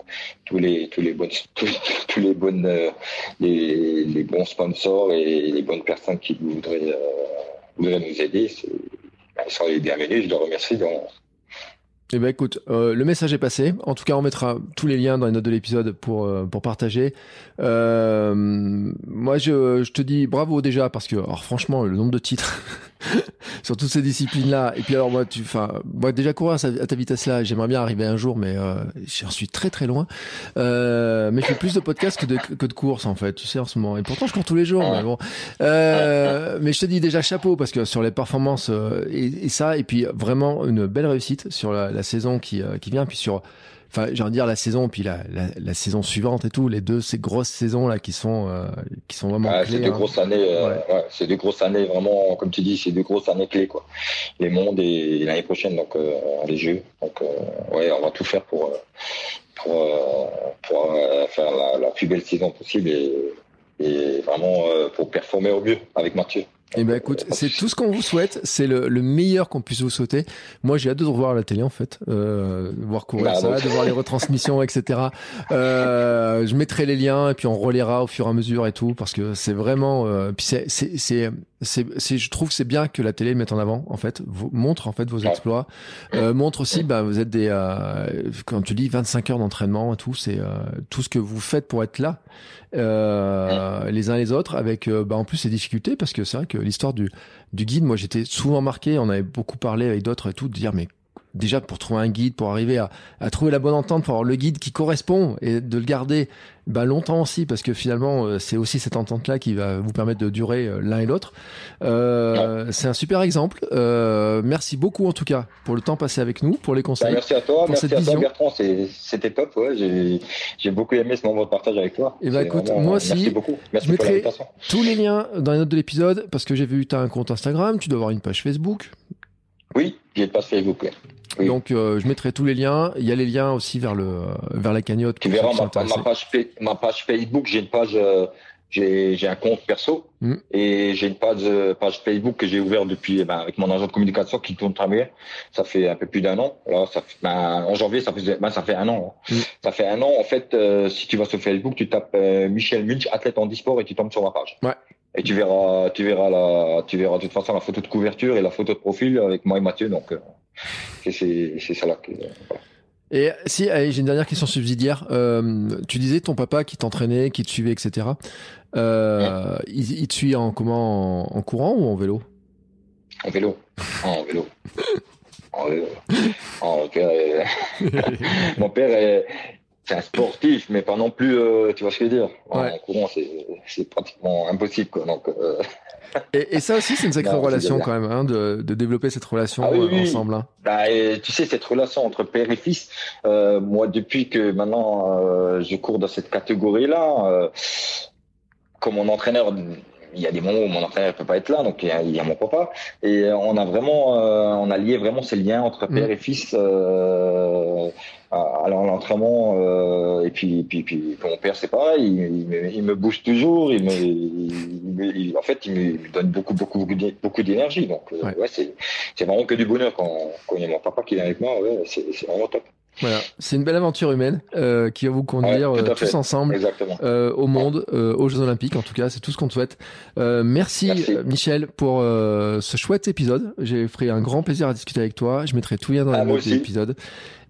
S2: tous les tous les bonnes tous, les bonnes les, les, bons sponsors et les bonnes personnes qui voudraient voudrait nous aider, ils sont les bienvenus. Je les remercie. Donc,
S1: eh ben écoute, euh, le message est passé. En tout cas, on mettra tous les liens dans les notes de l'épisode pour euh, pour partager. Euh, moi, je, je te dis bravo déjà parce que, alors franchement, le nombre de titres sur toutes ces disciplines-là. Et puis alors moi, tu, enfin, moi déjà courir à, ta vitesse-là, j'aimerais bien arriver un jour, mais euh, j'en suis très très loin. Euh, mais je fais plus de podcasts que de que de courses en fait, tu sais en ce moment. Et pourtant, je cours tous les jours. Mais bon, euh, mais je te dis déjà chapeau parce que sur les performances euh, et, et, ça, et puis vraiment une belle réussite sur la, la saison qui euh, qui vient, puis sur enfin j'ai envie de dire la saison puis la, la, la, saison suivante et tout les deux ces grosses saisons là qui sont euh, qui sont vraiment
S2: clés, c'est deux hein. grosses années euh, ouais. Ouais, c'est deux grosses années vraiment comme tu dis c'est deux grosses années clés quoi les mondes et, l'année prochaine donc euh, les jeux donc ouais on va tout faire pour pour pour faire la, la, plus belle saison possible et, et vraiment pour performer au mieux avec Mathieu
S1: eh ben écoute, c'est tout ce qu'on vous souhaite. C'est le, le, meilleur qu'on puisse vous souhaiter. Moi, j'ai hâte de revoir la télé en fait, euh, de voir courir bah, ça, de voir les retransmissions, etc. Euh, je mettrai les liens et puis on relaiera au fur et à mesure et tout parce que c'est vraiment. Euh, puis c'est c'est c'est c'est je trouve c'est bien que la télé mette en avant en fait, vous, montre en fait vos exploits, euh, montre aussi bah vous êtes des euh, quand tu dis 25 heures d'entraînement et tout, c'est euh, tout ce que vous faites pour être là euh, les uns les autres avec bah, en plus ces difficultés parce que c'est vrai que l'histoire du, guide. Moi j'étais souvent marqué. On avait beaucoup parlé avec d'autres et tout de dire mais déjà pour trouver un guide, pour arriver à, à, trouver la bonne entente, pour avoir le guide qui correspond et de le garder bah, longtemps aussi, parce que finalement euh, c'est aussi cette entente-là qui va vous permettre de durer euh, l'un et l'autre. Euh, c'est un super exemple. Euh, merci beaucoup en tout cas pour le temps passé avec nous, pour les conseils. Bah,
S2: merci à toi, merci à toi Bertrand, c'était top. Ouais. J'ai beaucoup aimé ce moment de partage avec toi.
S1: Et eh bah écoute, moi aussi, merci beaucoup. Merci je mettrai tous les liens dans les notes de l'épisode parce que j'ai vu tu as un compte Instagram, tu dois avoir une page Facebook.
S2: Oui, j'ai une page Facebook.
S1: Donc euh, je mettrai tous les liens. Il y a les liens aussi vers le vers la cagnotte.
S2: Tu verras ma, ma, page ma page Facebook. J'ai une page. Euh, j'ai j'ai un compte perso mm. et j'ai une page euh, page Facebook que j'ai ouvert depuis ben, avec mon agent de communication qui tourne très bien. Ça fait un peu plus d'un an. Là, ça fait, ben, en janvier, ça fait ben, ça fait un an. Hein. Mm. Ça fait un an. En fait, si tu vas sur Facebook, tu tapes Michel Munch, athlète en e-sport et tu tombes sur ma page.
S1: Ouais.
S2: Et tu verras, tu verras la, tu verras de toute façon la photo de couverture et la photo de profil avec moi et Mathieu. Donc, euh, c'est ça là. Que,
S1: Et si, j'ai une dernière question subsidiaire. Euh, tu disais ton papa qui t'entraînait, qui te suivait, etc. Euh, ouais. il, il, te suit en comment, en, en, courant ou en vélo?
S2: En vélo. en vélo. en vélo. Père est, mon père est, c'est un sportif, mais pas non plus, euh, tu vois ce que je veux dire. Ouais. En courant, c'est pratiquement impossible. Quoi, donc, euh...
S1: et, et, ça aussi, c'est une sacrée non, relation quand même, hein, de, de, développer cette relation ah, oui, euh, oui. ensemble. Hein.
S2: Bah, et, tu sais, cette relation entre père et fils, moi, depuis que maintenant je cours dans cette catégorie-là, comme mon entraîneur il y a des moments où mon entraîneur ne peut pas être là, donc il y a, il y a mon papa. Et on a vraiment, euh, on a lié vraiment ces liens entre père mmh. et fils euh, à, l'entraînement. Euh, et puis, puis, puis, mon père, c'est pareil, il, il, me, il, me, bouge toujours. Il me, il, en fait, il me donne beaucoup, beaucoup, beaucoup d'énergie. Donc, ouais, ouais c'est vraiment que du bonheur quand, quand il y a mon papa qui est avec moi. Ouais, c'est vraiment top.
S1: Voilà, c'est une belle aventure humaine euh, qui va vous conduire ouais, euh, tous ensemble euh, au monde, euh, aux Jeux Olympiques. En tout cas, c'est tout ce qu'on te souhaite. Euh, merci, merci, Michel pour ce chouette épisode. J'ai pris un grand plaisir à discuter avec toi. Je mettrai tout lien dans ah, les notes de l'épisode.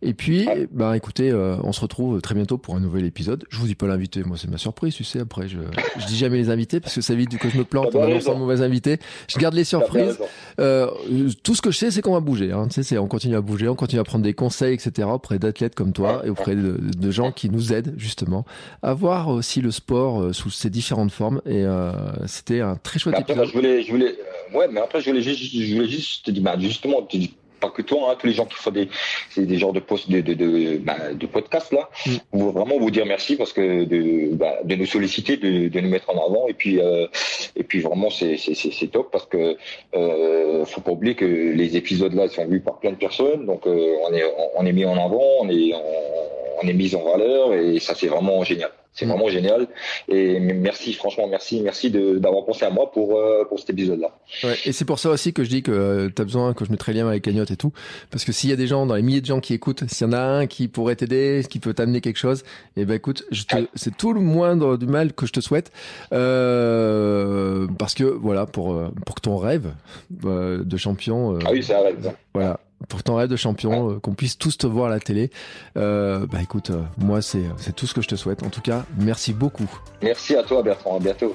S1: Et puis, bah écoutez, euh, on se retrouve très bientôt pour un nouvel épisode. Je vous dis pas l'invité, moi c'est ma surprise, tu sais. Après, je, je dis jamais les invités parce que ça évite que je me plante en annonçant de mauvais invités. Je garde les surprises. Euh, tout ce que je sais, c'est qu'on va bouger. Hein. Tu sais, c'est on continue à bouger, on continue à prendre des conseils, etc. auprès d'athlètes comme toi et auprès de, de, gens qui nous aident justement à voir aussi le sport euh, sous ses différentes formes. Et euh, c'était un très chouette
S2: épisode. je voulais, je voulais, ouais, mais après je voulais juste, je voulais juste te dire, bah, justement, te dire pas que toi, hein, tous les gens qui font des, des genres de posts de, de, de, bah, de podcasts là, mm. vous, vraiment vous dire merci parce que de, bah, de nous solliciter, de, de nous mettre en avant et puis euh, et puis vraiment c'est c'est top parce que euh, faut pas oublier que les épisodes là sont vus par plein de personnes donc euh, on est on est mis en avant, on est on, on est mis en valeur et ça c'est vraiment génial. C'est mm. vraiment génial. Et merci, franchement, merci, merci d'avoir pensé à moi pour, euh, pour cet épisode-là.
S1: Ouais, et c'est pour ça aussi que je dis que euh, tu as besoin que je mettrai lien avec cagnotte et tout. Parce que s'il y a des gens, dans les milliers de gens qui écoutent, s'il y en a un qui pourrait t'aider, qui peut t'amener quelque chose, et eh ben écoute, te, c'est tout le moindre du mal que je te souhaite. Euh, parce que voilà, pour, euh, pour que ton rêve de champion.
S2: ah oui, c'est un rêve.
S1: Voilà pour ton rêve de champion, euh, qu'on puisse tous te voir à la télé. Euh, bah écoute, euh, moi c'est c'est tout ce que je te souhaite. En tout cas, merci beaucoup.
S2: Merci à toi Bertrand, à bientôt.